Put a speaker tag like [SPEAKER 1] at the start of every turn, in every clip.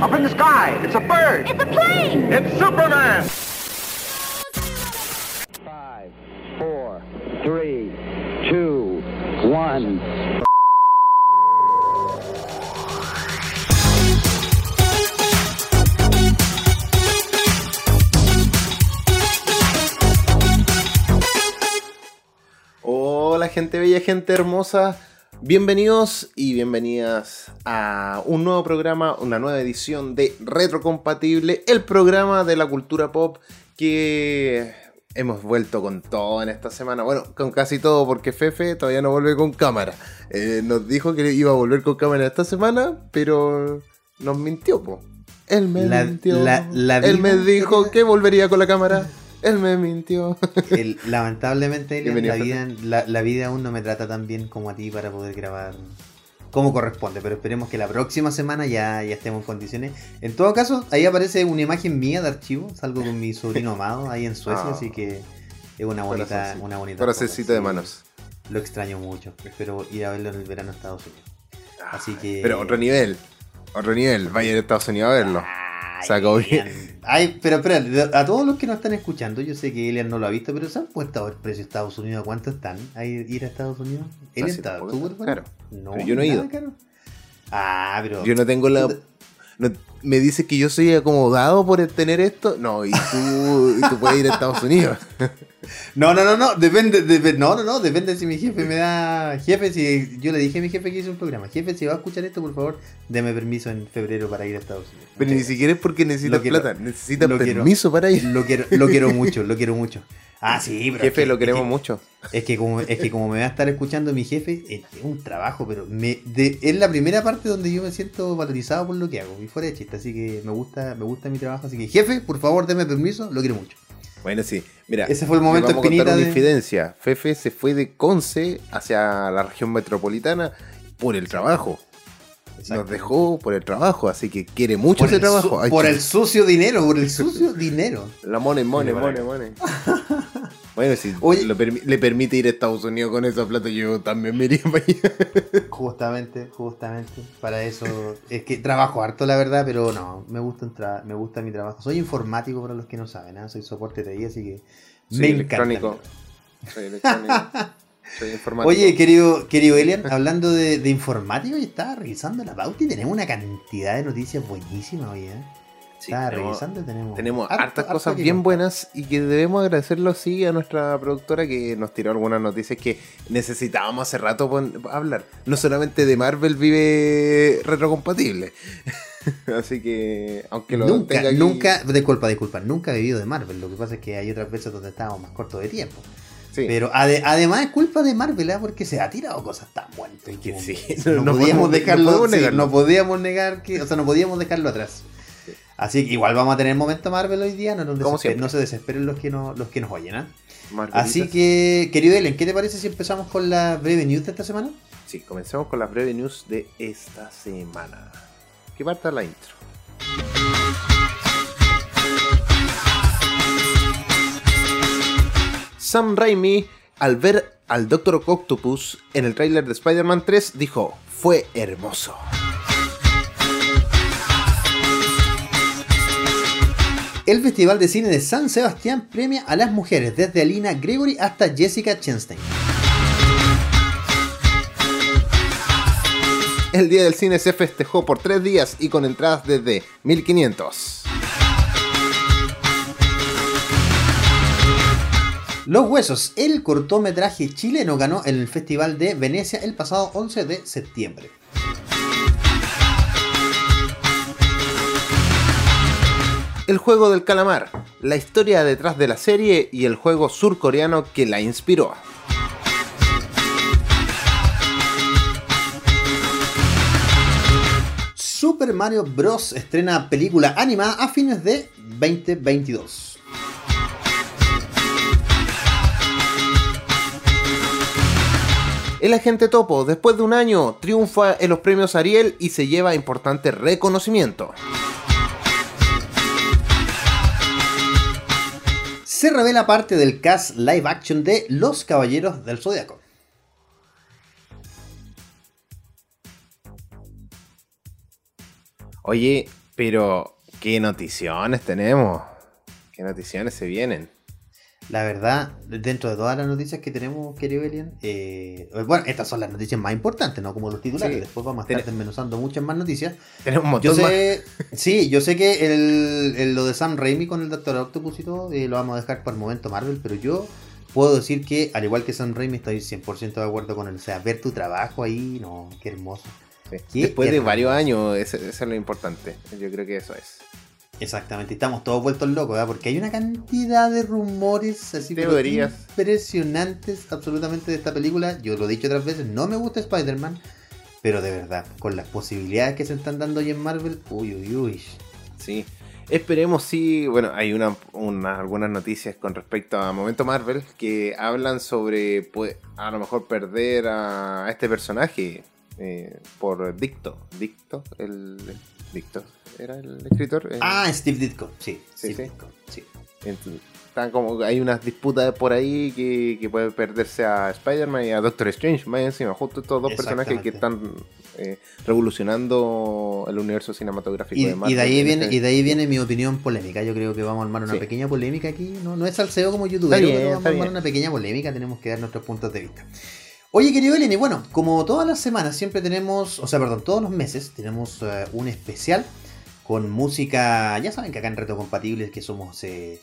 [SPEAKER 1] Up in the sky. It's a bird.
[SPEAKER 2] It's a plane!
[SPEAKER 1] It's Superman.
[SPEAKER 3] Five, four, three, two, one.
[SPEAKER 4] Hola gente bella, gente hermosa. Bienvenidos y bienvenidas a un nuevo programa, una nueva edición de Retrocompatible, el programa de la cultura pop que hemos vuelto con todo en esta semana. Bueno, con casi todo porque Fefe todavía no vuelve con cámara. Eh, nos dijo que iba a volver con cámara esta semana, pero nos mintió, po. Él me
[SPEAKER 5] La-
[SPEAKER 4] mintió.
[SPEAKER 5] la- la
[SPEAKER 4] Él me dijo que volvería con la cámara. Él me mintió.
[SPEAKER 5] El- lamentablemente, Elian, la vida, la, la vida aún no me trata tan bien como a ti para poder grabar como corresponde, pero esperemos que la próxima semana ya, ya estemos en condiciones. En todo caso, ahí aparece una imagen mía de archivo, salgo con mi sobrino amado ahí en Suecia,
[SPEAKER 4] Ah.
[SPEAKER 5] así que es una bonita, una bonita
[SPEAKER 4] Corazoncito de manos.
[SPEAKER 5] Lo extraño mucho, espero ir a verlo en el verano a Estados Unidos. Así que...
[SPEAKER 4] Pero otro nivel. Otro nivel. Vaya a Estados Unidos a verlo.
[SPEAKER 5] Ay,
[SPEAKER 4] Sacó bien.
[SPEAKER 5] Ay, pero espera, a todos los que nos están escuchando, yo sé que Elian no lo ha visto, pero ¿se han puesto a ver precio de Estados Unidos? ¿A cuánto están? ¿A ir ir a Estados Unidos? Elian
[SPEAKER 4] sí,
[SPEAKER 5] está súper
[SPEAKER 4] caro.
[SPEAKER 5] No,
[SPEAKER 4] Pero yo no he ido.
[SPEAKER 5] caro. Ah, pero.
[SPEAKER 4] Yo no tengo la. No- me dice que yo soy acomodado por tener esto. No, y tú, y tú puedes ir a Estados Unidos.
[SPEAKER 5] No, no, no, no, depende, dep- no, no, no, depende si mi jefe me da. Jefe, si yo le dije a mi jefe que hice un programa. Jefe, si va a escuchar esto, por favor, deme permiso en febrero para ir a Estados Unidos.
[SPEAKER 4] Pero ni siquiera es porque necesitas plata. Necesitas
[SPEAKER 5] quiero.
[SPEAKER 4] permiso para ir.
[SPEAKER 5] Lo quiero, lo quiero mucho, lo quiero mucho. Ah, sí, pero. es
[SPEAKER 4] Jefe,
[SPEAKER 5] que-
[SPEAKER 4] lo
[SPEAKER 5] es
[SPEAKER 4] queremos
[SPEAKER 5] que-
[SPEAKER 4] mucho.
[SPEAKER 5] Es que como, es que como me va a estar escuchando mi jefe, es un trabajo, pero me, de- es la primera parte donde yo me siento valorizado por lo que hago, y fuera de chiste, así que me gusta, me gusta mi trabajo, así que jefe, por favor, deme permiso, lo quiero mucho.
[SPEAKER 4] Bueno, sí. Mira,
[SPEAKER 5] Ese fue el momento
[SPEAKER 4] vamos a contar
[SPEAKER 5] espinita
[SPEAKER 4] una
[SPEAKER 5] de-
[SPEAKER 4] infidencia. Fefe se fue de Conce hacia la región metropolitana por el trabajo. Nos dejó por el trabajo, así que quiere mucho
[SPEAKER 5] por
[SPEAKER 4] ese trabajo. Ay,
[SPEAKER 5] por el sucio dinero, por el sucio dinero.
[SPEAKER 4] La money, money,
[SPEAKER 5] Sí,
[SPEAKER 4] money, money. Bueno, si
[SPEAKER 5] Oye.
[SPEAKER 4] lo permi- le permite ir a Estados Unidos con esa plata, yo también me iría para allá.
[SPEAKER 5] Justamente, justamente, para eso, es que trabajo harto la verdad, pero no, me gusta, me gusta mi trabajo. Soy informático para los que no saben, ¿ah? soy soporte de ahí, así que
[SPEAKER 4] Soy
[SPEAKER 5] me
[SPEAKER 4] electrónico.
[SPEAKER 5] encanta.
[SPEAKER 4] Soy electrónico. Soy informático.
[SPEAKER 5] Oye, querido, querido Elian, hablando de, de informático, yo estaba revisando la pauta y tenemos una cantidad de noticias buenísimas hoy, ¿eh?
[SPEAKER 4] Sí,
[SPEAKER 5] estaba
[SPEAKER 4] tenemos-
[SPEAKER 5] revisando y tenemos...
[SPEAKER 4] Tenemos
[SPEAKER 5] harto-
[SPEAKER 4] hartas
[SPEAKER 5] harto
[SPEAKER 4] cosas bien buenas y que debemos agradecerlo sí a nuestra productora que nos tiró algunas noticias que necesitábamos hace rato hablar. No solamente de Marvel vive retrocompatible. Así que, aunque lo
[SPEAKER 5] Nunca,
[SPEAKER 4] tenga aquí-
[SPEAKER 5] nunca, disculpa, disculpa, nunca he vivido de Marvel. Lo que pasa es que hay otras veces donde estábamos más cortos de tiempo.
[SPEAKER 4] Sí.
[SPEAKER 5] Pero ade- además es culpa de Marvel, ¿ah? porque se ha tirado cosas tan buenas.
[SPEAKER 4] Es que sí,
[SPEAKER 5] No, podíamos
[SPEAKER 4] no
[SPEAKER 5] dejarlo, sí, no podíamos negar que, o sea, no podíamos dejarlo atrás. Así que igual vamos a tener momento Marvel hoy día, no, no se desesperen los que, no, los que nos oyen.
[SPEAKER 4] Marvelitas.
[SPEAKER 5] Así que, querido Ellen, ¿qué te parece si empezamos con la breve news de esta semana?
[SPEAKER 4] Sí, comencemos con las breves news de esta semana. Que parta la intro. Sam Raimi, al ver al Doctor Octopus en el tráiler de Spider-Man 3, dijo, fue hermoso.
[SPEAKER 5] El Festival de Cine de San Sebastián premia a las mujeres, desde Alina Gregory hasta Jessica Chastain.
[SPEAKER 4] El Día del Cine se festejó por tres días y con entradas desde 1500.
[SPEAKER 5] Los Huesos, el cortometraje chileno ganó en el Festival de Venecia el pasado 11 de septiembre.
[SPEAKER 4] El juego del calamar, la historia detrás de la serie y el juego surcoreano que la inspiró.
[SPEAKER 5] Super Mario Bros. estrena película animada a fines de 2022.
[SPEAKER 4] El agente Topo, después de un año, triunfa en los premios Ariel y se lleva importante reconocimiento.
[SPEAKER 5] Se revela parte del cast live action de Los Caballeros del Zodiaco.
[SPEAKER 4] Oye, Pero, ¿qué noticiones tenemos? ¿Qué noticiones se vienen?
[SPEAKER 5] La verdad, dentro de todas las noticias que tenemos, querido Elian, eh, bueno, estas son las noticias más importantes, ¿no? Como los titulares.
[SPEAKER 4] Sí.
[SPEAKER 5] Después vamos a estar desmenuzando muchas más noticias.
[SPEAKER 4] Tenemos un
[SPEAKER 5] Yo
[SPEAKER 4] montón más.
[SPEAKER 5] sé, sí, yo sé que el, el- lo de Sam Raimi con el Doctor Octopus y todo, eh, lo vamos a dejar para el momento Marvel, pero yo puedo decir que, al igual que Sam Raimi, estoy 100% de acuerdo con él. O sea, ver tu trabajo ahí, no, qué hermoso.
[SPEAKER 4] Sí.
[SPEAKER 5] Qué
[SPEAKER 4] Después de
[SPEAKER 5] hermoso.
[SPEAKER 4] varios años, eso, eso es lo importante. Yo creo que eso es.
[SPEAKER 5] Exactamente, estamos todos vueltos locos, ¿verdad? Porque hay una cantidad de rumores así
[SPEAKER 4] Teorías.
[SPEAKER 5] impresionantes absolutamente de esta película. Yo lo he dicho otras veces, no me gusta Spider-Man, pero de verdad, con las posibilidades que se están dando hoy en Marvel, uy, uy, uy.
[SPEAKER 4] Sí. Esperemos sí, bueno, hay una, una- algunas noticias con respecto a Momento Marvel que hablan sobre pues, a lo mejor perder a este personaje eh, por Dicto. Dicto, el Dicto era el escritor. Eh,
[SPEAKER 5] Ah, Steve Ditko, sí,
[SPEAKER 4] Sí,
[SPEAKER 5] Steve
[SPEAKER 4] sí.
[SPEAKER 5] Ditko, sí.
[SPEAKER 4] están como hay unas disputas por ahí que, que puede perderse a Spider-Man y a Doctor Strange, más encima, justo estos dos personajes que están eh, revolucionando el universo cinematográfico
[SPEAKER 5] Y,
[SPEAKER 4] de Marvel.
[SPEAKER 5] y de ahí
[SPEAKER 4] en
[SPEAKER 5] viene,
[SPEAKER 4] este-
[SPEAKER 5] y de ahí viene mi opinión polémica. Yo creo que vamos a armar una
[SPEAKER 4] Sí.
[SPEAKER 5] pequeña polémica aquí. No, no es salseo como youtuber, pero vamos a armar
[SPEAKER 4] bien.
[SPEAKER 5] una pequeña polémica. Tenemos que dar nuestros puntos de vista. Oye, querido Eleni, bueno, como todas las semanas siempre tenemos, o sea, perdón, todos los meses tenemos eh, un especial con música. Ya saben que acá en Reto Compatibles que somos eh,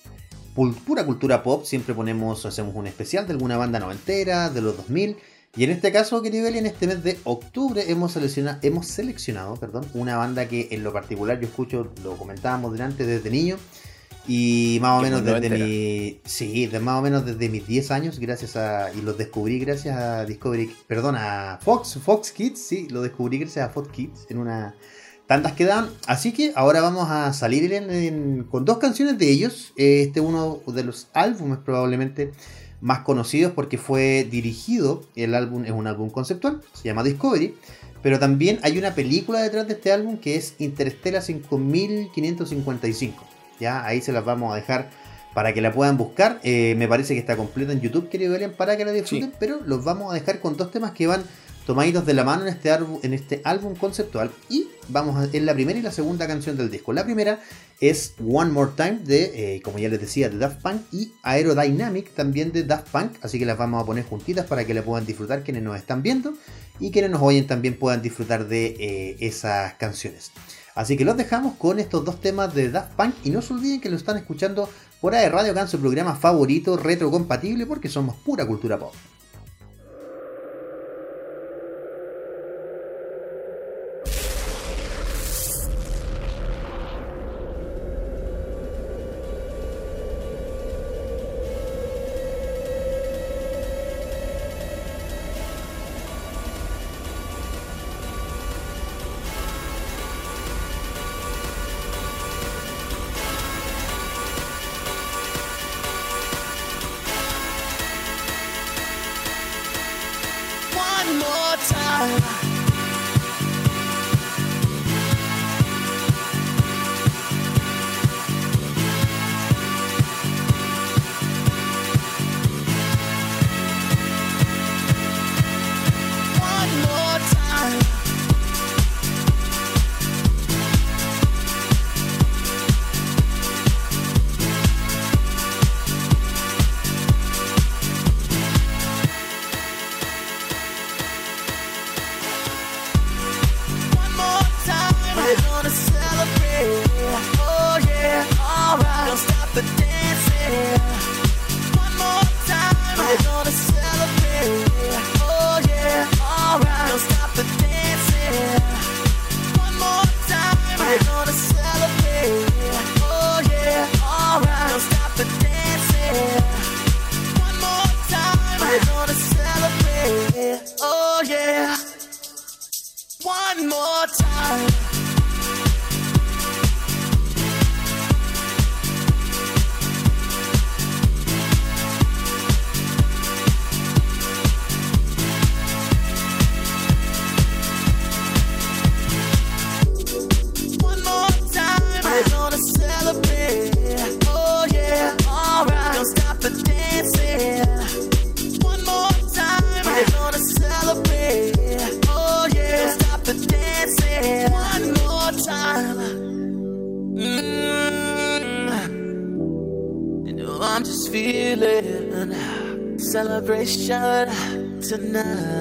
[SPEAKER 5] pura cultura pop, siempre ponemos, hacemos un especial de alguna banda noventera, de los 2000. Y en este caso, querido Eli, este mes de octubre hemos seleccionado, hemos seleccionado perdón, una banda que en lo particular yo escucho, lo comentábamos delante desde niño. Y más o menos desde mi. Sí, de más o menos desde mis 10 años, gracias a. Y los descubrí gracias a Discovery. Perdón, a Fox, Fox Kids, sí, lo descubrí gracias a Fox Kids en una. Tantas que daban. Así que ahora vamos a salir en- en- con dos canciones de ellos. Este uno de los álbumes probablemente más conocidos porque fue dirigido. El álbum es un álbum conceptual, se llama Discovery. Pero también hay una película detrás de este álbum que es Interstellar 5555. Ya, ahí se las vamos a dejar para que la puedan buscar. Eh, me parece que está completa en YouTube, querido Elian, para que la disfruten.
[SPEAKER 4] Sí.
[SPEAKER 5] Pero los vamos a dejar con dos temas que van tomaditos de la mano en este, álbum, en este álbum conceptual. Y vamos a en la primera y la segunda canción del disco. La primera es One More Time de, eh, como ya les decía, de Daft Punk y Aerodynamic también de Daft Punk. Así que las vamos a poner juntitas para que la puedan disfrutar quienes nos están viendo y quienes nos oyen también puedan disfrutar de eh, esas canciones. Así que los dejamos con estos dos temas de Daft Punk y no se olviden que lo están escuchando por de Radio Can, su programa favorito retrocompatible porque somos pura cultura pop.
[SPEAKER 2] Celebration tonight.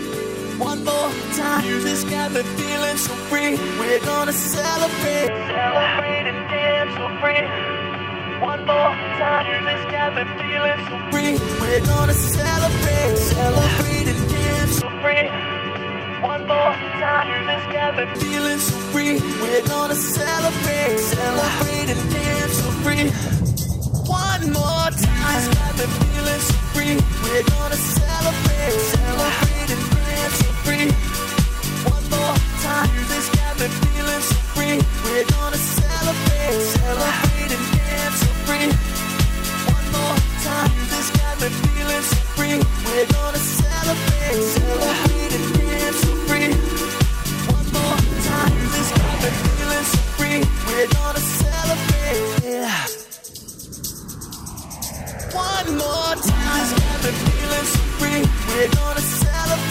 [SPEAKER 2] One more time. Music's got me feeling so free. We're gonna celebrate, celebrate and dance so free. One more time. Music's got me feeling so free. We're gonna celebrate, celebrate and dance so free. One more time, music's got me feeling so free. We're gonna celebrate, celebrate and dance so free. One more time, got me feeling so free. We're gonna celebrate, celebrate One more time, music's got me feeling so free. We're gonna celebrate,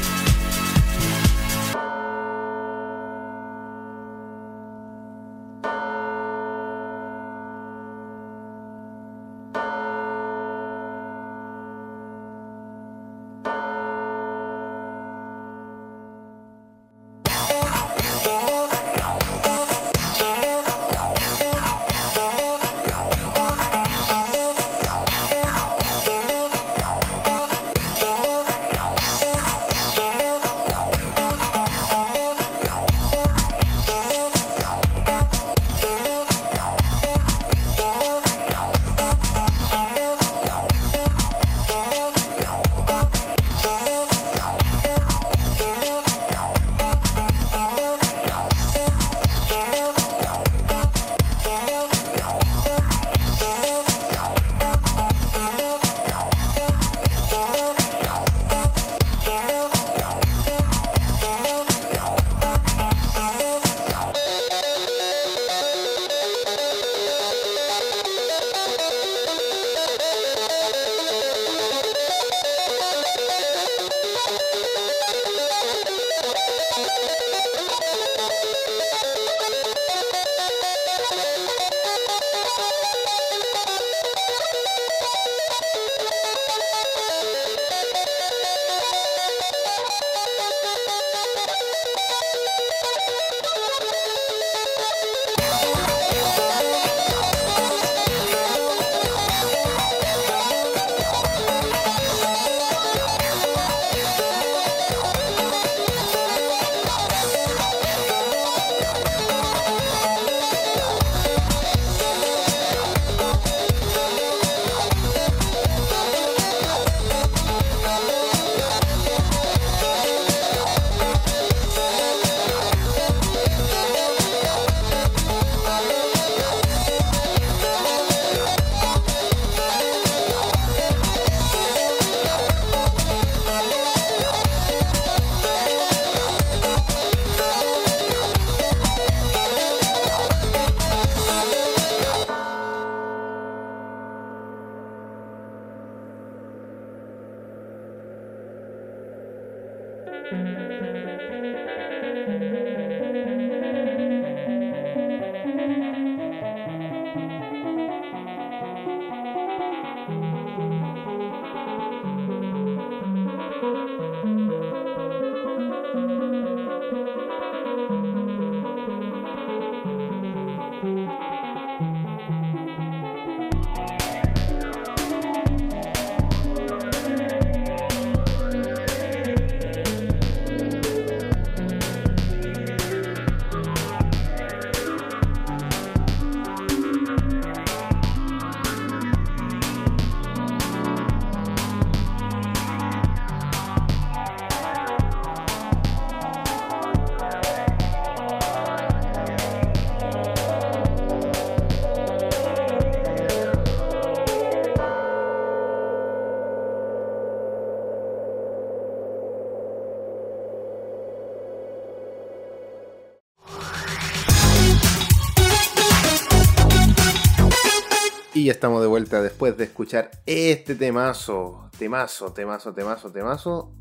[SPEAKER 4] después de escuchar este temazo, temazo, temazo, temazo, temazo.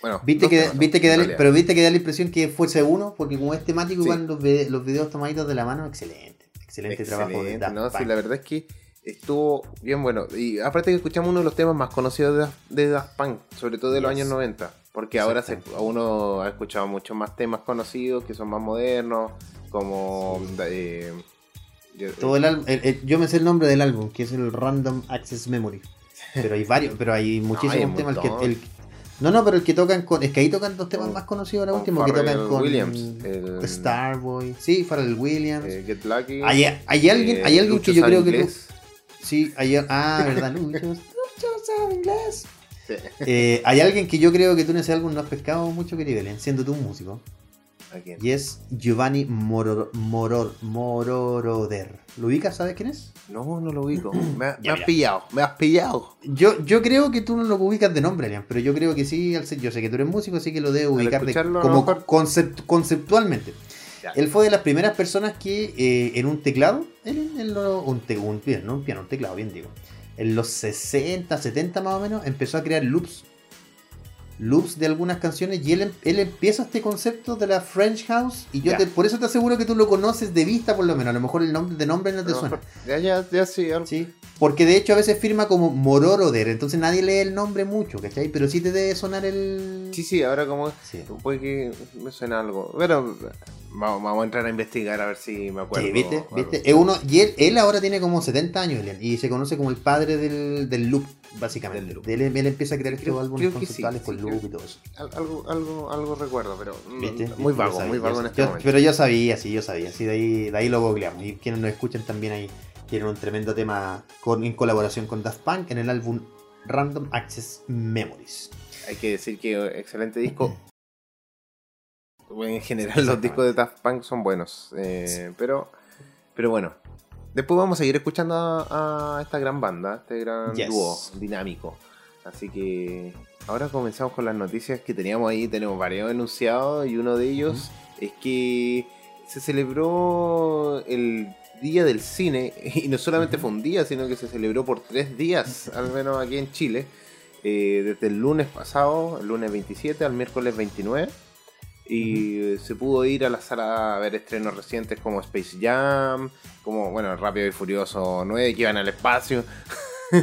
[SPEAKER 4] Bueno,
[SPEAKER 5] ¿Viste que,
[SPEAKER 4] temazos,
[SPEAKER 5] viste que da,
[SPEAKER 4] realidad.
[SPEAKER 5] pero viste que da la impresión que fuese uno, porque como es temático,
[SPEAKER 4] Sí.
[SPEAKER 5] igual los, los videos tomaditos de la mano, excelente. Excelente, trabajo de
[SPEAKER 4] Excelente,
[SPEAKER 5] Daft
[SPEAKER 4] ¿no? Sí,
[SPEAKER 5] Punk.
[SPEAKER 4] la verdad es que estuvo bien bueno. Y aparte que escuchamos uno de los temas más conocidos de, Daft- Punk, sobre todo de los años 90. Porque ahora se, uno ha escuchado muchos más temas conocidos que son más modernos, como... eh, yo-
[SPEAKER 5] Todo el el- el- yo me sé el nombre del álbum, que es el Random Access Memory. Pero hay varios, pero hay muchísimos temas. Que, el- no, no, pero el que tocan con. Es que ahí tocan dos temas
[SPEAKER 4] Con-
[SPEAKER 5] más conocidos ahora último, que tocan con
[SPEAKER 4] Williams, el-
[SPEAKER 5] Starboy. Sí, Pharrell Williams.
[SPEAKER 4] eh, Get Lucky.
[SPEAKER 5] hay, hay alguien,
[SPEAKER 4] eh,
[SPEAKER 5] hay alguien
[SPEAKER 4] Lucho
[SPEAKER 5] que yo creo
[SPEAKER 4] sabe
[SPEAKER 5] que tú.
[SPEAKER 4] inglés.
[SPEAKER 5] Sí, hay, ah, ¿verdad? Lucho, Lucho sabe inglés.
[SPEAKER 4] Sí.
[SPEAKER 5] Eh, hay alguien que yo creo que tú en ese álbum no has pescado mucho que Belén, siendo tú un músico. Y es Giovanni Moror, Moror, Mororoder. ¿Lo ubicas? ¿Sabes quién es?
[SPEAKER 4] No, no lo ubico. Me, ha- me
[SPEAKER 5] Ya,
[SPEAKER 4] has pillado, me has pillado.
[SPEAKER 5] Yo, yo creo que tú no lo ubicas de nombre, Elian, pero yo creo que sí, yo sé que tú eres músico, así que lo debo ubicar de- como
[SPEAKER 4] mejor-
[SPEAKER 5] concept- conceptualmente.
[SPEAKER 4] Ya.
[SPEAKER 5] Él fue de las primeras personas que eh, en un teclado, él, él lo- un, te- un no un piano, un teclado, bien digo, en los 60, 70 más o menos, empezó a crear loops. Loops de algunas canciones y él, em- él empieza este concepto de la French House y yo te- por eso te aseguro que tú lo conoces de vista por lo menos, a lo mejor el nombre de nombre no te suena.
[SPEAKER 4] Ya, ya, ya sí. algo-
[SPEAKER 5] Sí, porque de hecho a veces firma como Mororoder, entonces nadie lee el nombre mucho, ¿cachai? Pero sí te debe sonar el...
[SPEAKER 4] Sí, sí, ahora como
[SPEAKER 5] Sí.
[SPEAKER 4] puede que me suena algo. Pero vamos, vamos a entrar a investigar a ver si me acuerdo.
[SPEAKER 5] Sí, ¿viste? ¿Viste? Es uno, y él, él ahora tiene como 70 años, Elian, y se conoce como el padre del, del loop, básicamente.
[SPEAKER 4] Del loop.
[SPEAKER 5] Él, él empieza a crear
[SPEAKER 4] Creo-
[SPEAKER 5] estos álbumes
[SPEAKER 4] creo
[SPEAKER 5] conceptuales
[SPEAKER 4] sí,
[SPEAKER 5] con loop y todo eso.
[SPEAKER 4] Al- Algo, algo, algo recuerdo, pero
[SPEAKER 5] ¿Viste?
[SPEAKER 4] muy vago,
[SPEAKER 5] sabía,
[SPEAKER 4] muy vago en este
[SPEAKER 5] Yo-
[SPEAKER 4] momento.
[SPEAKER 5] Pero yo sabía, sí, yo sabía. Sí, de ahí, de ahí lo googleamos. Y quienes nos escuchan también ahí tienen un tremendo tema con, en colaboración con Daft Punk en el álbum Random Access Memories.
[SPEAKER 4] Hay que decir que eh, excelente disco. En general los discos de Daft Punk son buenos. eh, pero, pero bueno. Después vamos a seguir escuchando a, a esta gran banda, este gran
[SPEAKER 5] Yes.
[SPEAKER 4] dúo dinámico. Así que ahora comenzamos con las noticias que teníamos ahí. Tenemos varios enunciados y uno de ellos es que se celebró el Día del Cine. Y no solamente fue un día, sino que se celebró por tres días, al menos aquí en Chile. eh, desde el lunes pasado, el lunes 27 al miércoles 29. Y eh, se pudo ir a la sala a ver estrenos recientes como Space Jam, como, bueno, Rápido y Furioso 9, que iban al espacio.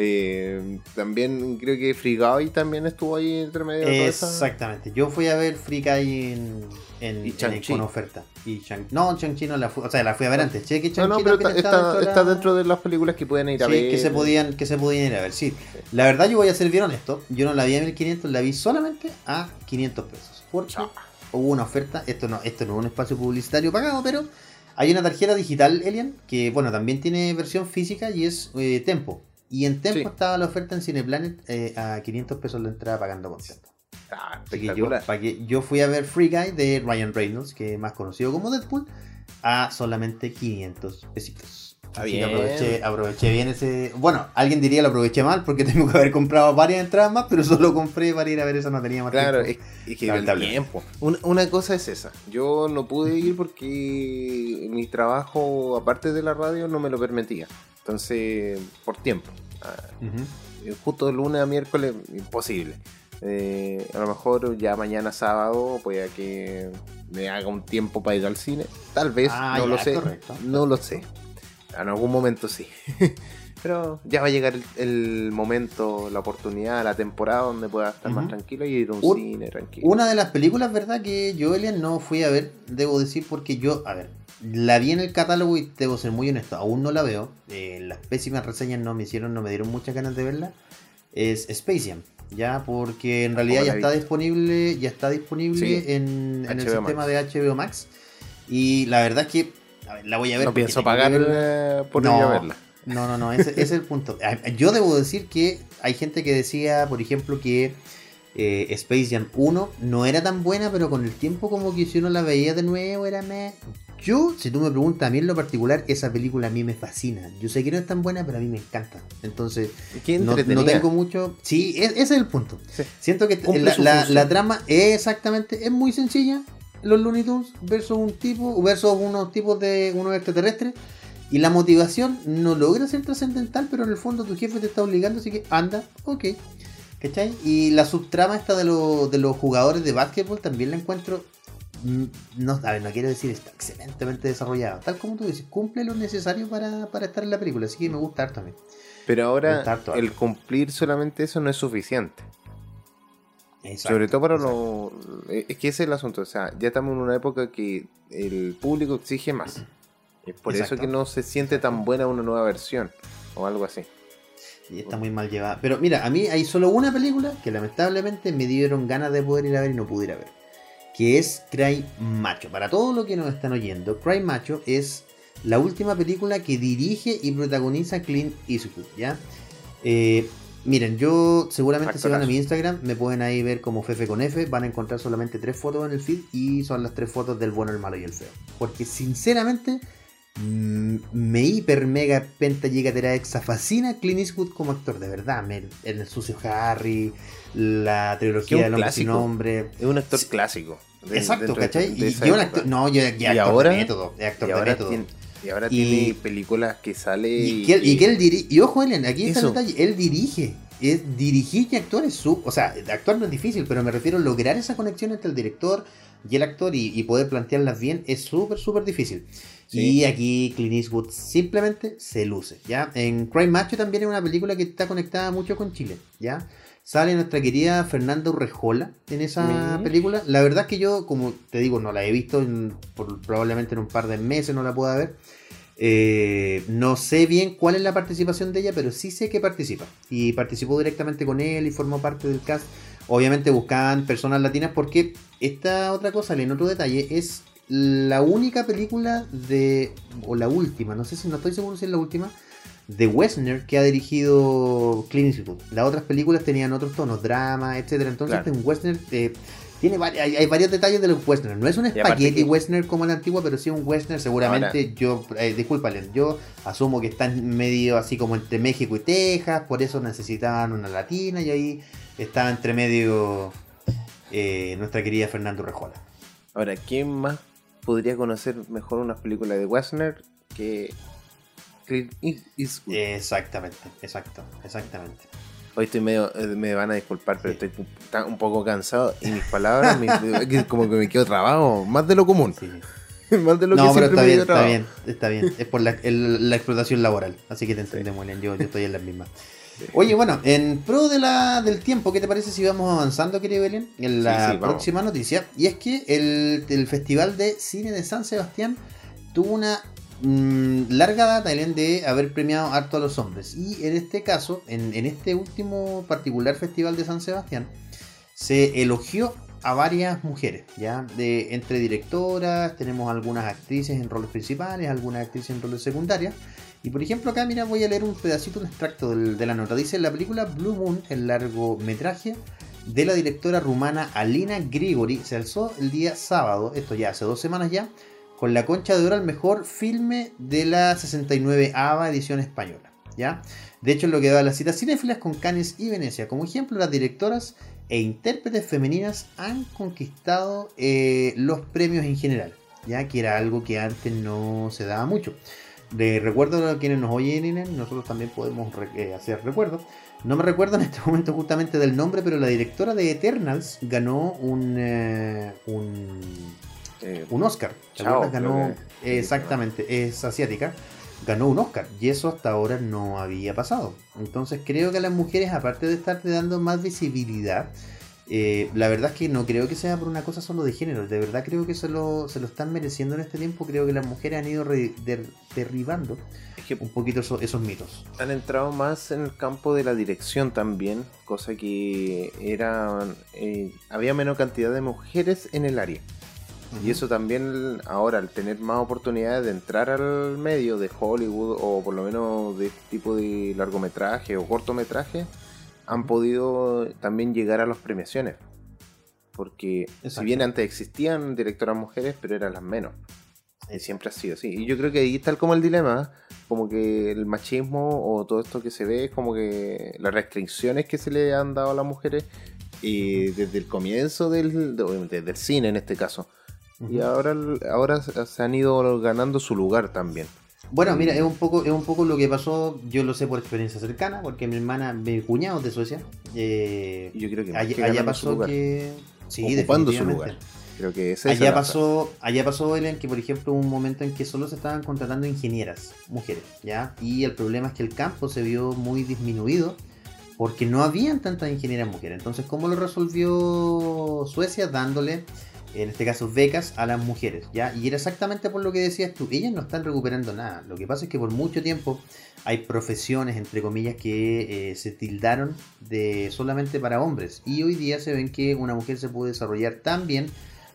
[SPEAKER 4] Eh, también creo que Free Guy también estuvo ahí entre medio de
[SPEAKER 5] Exactamente. Yo fui a ver Free Guy en, en,
[SPEAKER 4] Y
[SPEAKER 5] en- con oferta. Y Shang- no, Shang-Chi no la fui. O sea, la fui a ver antes. Che, que
[SPEAKER 4] No, no, pero está, dentro de las películas que pueden ir a
[SPEAKER 5] Sí,
[SPEAKER 4] ver.
[SPEAKER 5] que se podían que se podían ir a ver. Sí. La verdad, yo voy a ser bien honesto. Yo no la vi a 1500, la vi solamente a 500 pesos. Porque hubo una oferta. Esto no, esto no es un espacio publicitario pagado, pero hay una tarjeta digital, Elian, que bueno, también tiene versión física y es eh, Tempo. Y en Tempo
[SPEAKER 4] Sí.
[SPEAKER 5] estaba la oferta en Cineplanet eh, a 500 pesos la entrada pagando con Tempo.
[SPEAKER 4] Ah,
[SPEAKER 5] yo,
[SPEAKER 4] espectacular.
[SPEAKER 5] para que yo fui a ver Free Guy de Ryan Reynolds, que es más conocido como Deadpool, a solamente 500 pesitos.
[SPEAKER 4] Está bien.
[SPEAKER 5] aproveché, aproveché bien ese. Bueno, alguien diría lo aproveché mal porque tengo que haber comprado varias entradas más, pero solo compré para ir a ver esa, no tenía más
[SPEAKER 4] Claro,
[SPEAKER 5] tiempo.
[SPEAKER 4] es, es que el tiempo. Una, una cosa es esa. Yo no pude ir porque mi trabajo, aparte de la radio, no me lo permitía. Entonces, por tiempo. Ah,
[SPEAKER 5] Ujú.
[SPEAKER 4] justo de lunes a miércoles, imposible. Eh, a lo mejor ya mañana sábado puede que me haga un tiempo para ir al cine. Tal vez,
[SPEAKER 5] Ah,
[SPEAKER 4] no
[SPEAKER 5] ya,
[SPEAKER 4] lo sé.
[SPEAKER 5] correcto.
[SPEAKER 4] No lo sé. En algún momento sí. Pero ya va a llegar el, el momento, la oportunidad, la temporada donde pueda estar más tranquilo y ir a un,
[SPEAKER 5] Un-
[SPEAKER 4] cine tranquilo.
[SPEAKER 5] Una de las películas, ¿verdad? Que yo, Elian, no fui a ver, debo decir, porque yo, a ver, la vi en el catálogo y debo ser muy honesto, aún no la veo. Eh, las pésimas reseñas no me hicieron, no me dieron muchas ganas de verla. Es Space Jam, ya, porque en realidad ya está disponible, ya está disponible
[SPEAKER 4] Sí,
[SPEAKER 5] en, en el sistema
[SPEAKER 4] Max.
[SPEAKER 5] de HBO Max. Y la verdad es que, a ver, la voy a ver.
[SPEAKER 4] no pienso pagar por
[SPEAKER 5] No.
[SPEAKER 4] ir a verla.
[SPEAKER 5] No, no, no, ese, ese es el punto. Yo debo decir que hay gente que decía, por ejemplo, que eh, Space Jam 1 no era tan buena, pero con el tiempo como que si uno la veía de nuevo era me... Yo, si tú me preguntas, a mí en lo particular, esa película a mí me fascina. Yo sé que no es tan buena, pero a mí me encanta. Entonces, no, tengo mucho... Sí, e- ese es el punto.
[SPEAKER 4] Sí.
[SPEAKER 5] Siento que la, la- la trama es exactamente, es muy sencilla. Los Looney Tunes versus un tipo, versus unos tipos de unos extraterrestres. Y la motivación no logra ser trascendental, pero en el fondo tu jefe te está obligando, así que anda, ok. ¿Cachai? Y la subtrama esta de, los- de los jugadores de básquetbol también la encuentro. mm, No, a ver, no quiero decir, está excelentemente desarrollada. Tal como tú dices, cumple lo necesario para, para estar en la película, así que me gusta harto también.
[SPEAKER 4] Pero ahora
[SPEAKER 5] harto,
[SPEAKER 4] el cumplir solamente eso no es suficiente. Sobre todo para los... Es que ese es el asunto. O sea, ya estamos en una época que el público exige más. Es por
[SPEAKER 5] Exacto.
[SPEAKER 4] eso que no se siente tan buena una nueva versión. O algo así.
[SPEAKER 5] Y está muy mal llevada. Pero mira, a mí hay solo una película que lamentablemente me dieron ganas de poder ir a ver y no pude ir a ver. Que es Cry Macho. Para todos los que nos están oyendo, Cry Macho es la última película que dirige y protagoniza Clint Eastwood, ¿ya? Eh, miren, yo seguramente si van a mi Instagram me pueden ahí ver como Fefe con F, van a encontrar solamente tres fotos en el feed y son las tres fotos del bueno, el malo y el feo. Porque sinceramente mm, me hiper mega penta llega exa fascina Clint Eastwood como actor, de verdad, me- en el sucio Harry, la trilogía del hombre sin nombre.
[SPEAKER 4] Es un actor
[SPEAKER 5] Sí.
[SPEAKER 4] clásico. de-
[SPEAKER 5] Exacto, ¿cachai?
[SPEAKER 4] de
[SPEAKER 5] Y yo actor, no, yo ya
[SPEAKER 4] Y
[SPEAKER 5] actor
[SPEAKER 4] ahora-
[SPEAKER 5] de método, actor de método.
[SPEAKER 4] tiene, y ahora
[SPEAKER 5] Y-
[SPEAKER 4] tiene películas que sale
[SPEAKER 5] Y que, él- y que él dirige. Y ojo, Elian, aquí está el detalle. Él dirige. Es dirigir y actuar es su. O sea, actuar no es difícil, pero me refiero a lograr esa conexión entre el director y el actor y, y poder plantearlas bien es súper, súper difícil.
[SPEAKER 4] Sí.
[SPEAKER 5] Y aquí Clint Eastwood simplemente se luce. ¿ya? En Crime Macho también es una película que está conectada mucho con Chile. ¿ya? Sale nuestra querida Fernanda Urrejola en esa película. La verdad es que yo, como te digo, no la he visto en- por- probablemente en un par de meses, no la pueda ver. Eh, no sé bien cuál es la participación de ella, pero sí sé que participa. Y participó directamente con él y formó parte del cast. Obviamente buscaban personas latinas porque esta otra cosa, en otro detalle, es la única película de, o la última, no sé si no estoy seguro si es la última, de Westner que ha dirigido Clint Eastwood. Las otras películas tenían otros tonos, drama, etcétera. Entonces
[SPEAKER 4] Claro.
[SPEAKER 5] en Westner eh, tiene vari- hay, hay varios detalles de los Westner. No es un espagueti Westner como la antigua, pero sí un Westner. Seguramente yo, eh, discúlpale, yo asumo que está en medio así como entre México y Texas, por eso necesitaban una latina y ahí está entre medio eh, nuestra querida Fernando Rejola.
[SPEAKER 4] Ahora, ¿quién más podría conocer mejor unas películas de Westner que Clint Eastwood?
[SPEAKER 5] Exactamente, exacto, exactamente.
[SPEAKER 4] Hoy estoy medio, eh, me van a disculpar, pero estoy un poco cansado y mis palabras me- como que me quedo trabajo, más de lo común,
[SPEAKER 5] Sí.
[SPEAKER 4] más de lo que
[SPEAKER 5] No, pero está bien, está bien, está bien. Es por la, el- la explotación laboral. Así que te entendemos, Elian. Yo, yo estoy en las mismas. Oye, bueno, en pro de la, del tiempo, ¿qué te parece si vamos avanzando, querido Belén? En la
[SPEAKER 4] Sí, sí,
[SPEAKER 5] próxima noticia. Y es que el, el Festival de Cine de San Sebastián tuvo una mm, larga data, de haber premiado harto a los hombres. Y en este caso, en, este último particular Festival de San Sebastián, se elogió a varias mujeres, ya de entre directoras, tenemos algunas actrices en roles principales, algunas actrices en roles secundarias. Y por ejemplo, acá mira, voy a leer un pedacito, un extracto de la nota. Dice la película Blue Moon, el largometraje de la directora rumana Alina Grigori, se alzó el día sábado, esto ya hace dos semanas ya, con la concha de oro al mejor filme de la 69 AVA edición española. ¿ya? De hecho, lo que da las citas cinéfilas con Cannes y Venecia. Como ejemplo, las directoras e intérpretes femeninas han conquistado eh, los premios en general, ya que era algo que antes no se daba mucho. De recuerdo a quienes nos oyen, nosotros también podemos eh, hacer recuerdo. No me recuerdo en este momento justamente del nombre, pero la directora de Eternals ganó un, eh, un,
[SPEAKER 4] Eh,
[SPEAKER 5] un Oscar. ¿Te
[SPEAKER 4] Chao?
[SPEAKER 5] Ganó,
[SPEAKER 4] que-
[SPEAKER 5] exactamente, es asiática. Ganó un Oscar y eso hasta ahora no había pasado. Entonces creo que a las mujeres, aparte de estar dando más visibilidad, eh, la verdad es que no creo que sea por una cosa solo de género. De verdad creo que se lo, se lo están mereciendo en este tiempo. Creo que las mujeres han ido re- der- derribando
[SPEAKER 4] es que
[SPEAKER 5] un poquito eso- esos mitos.
[SPEAKER 4] han entrado más en el campo de la dirección también, cosa que era eh, había menos cantidad de mujeres en el área. Y eso también ahora al tener más oportunidades de entrar al medio de Hollywood o por lo menos de este tipo de largometraje o cortometraje, han podido también llegar a las premiaciones. Porque si bien antes existían directoras mujeres, pero eran las menos. Y siempre ha sido así. Y yo creo que ahí está el- como el dilema, como que el machismo o todo esto que se ve es como que las restricciones que se le han dado a las mujeres y desde el comienzo del, de- obviamente del cine en este caso. Y ahora, ahora se han ido ganando su lugar también.
[SPEAKER 5] Bueno, mira, es un poco, es un poco lo que pasó, yo lo sé por experiencia cercana, porque mi hermana, mi cuñado de Suecia, eh,
[SPEAKER 4] yo creo que
[SPEAKER 5] allá,
[SPEAKER 4] que
[SPEAKER 5] allá pasó que... Sí,
[SPEAKER 4] ocupando su lugar. Creo que es
[SPEAKER 5] Allá pasó, allá pasó, Ellen, que por ejemplo hubo un momento en que solo se estaban contratando ingenieras, mujeres, ¿ya? Y el problema es que el campo se vio muy disminuido porque no habían tantas ingenieras mujeres. Entonces, ¿cómo lo resolvió Suecia? Dándole, en este caso, becas a las mujeres, ¿ya? Y era exactamente por lo que decías tú, ellas no están recuperando nada. Lo que pasa es que por mucho tiempo hay profesiones, entre comillas, que eh, se tildaron de solamente para hombres. Y hoy día se ven que una mujer se puede desarrollar tan bien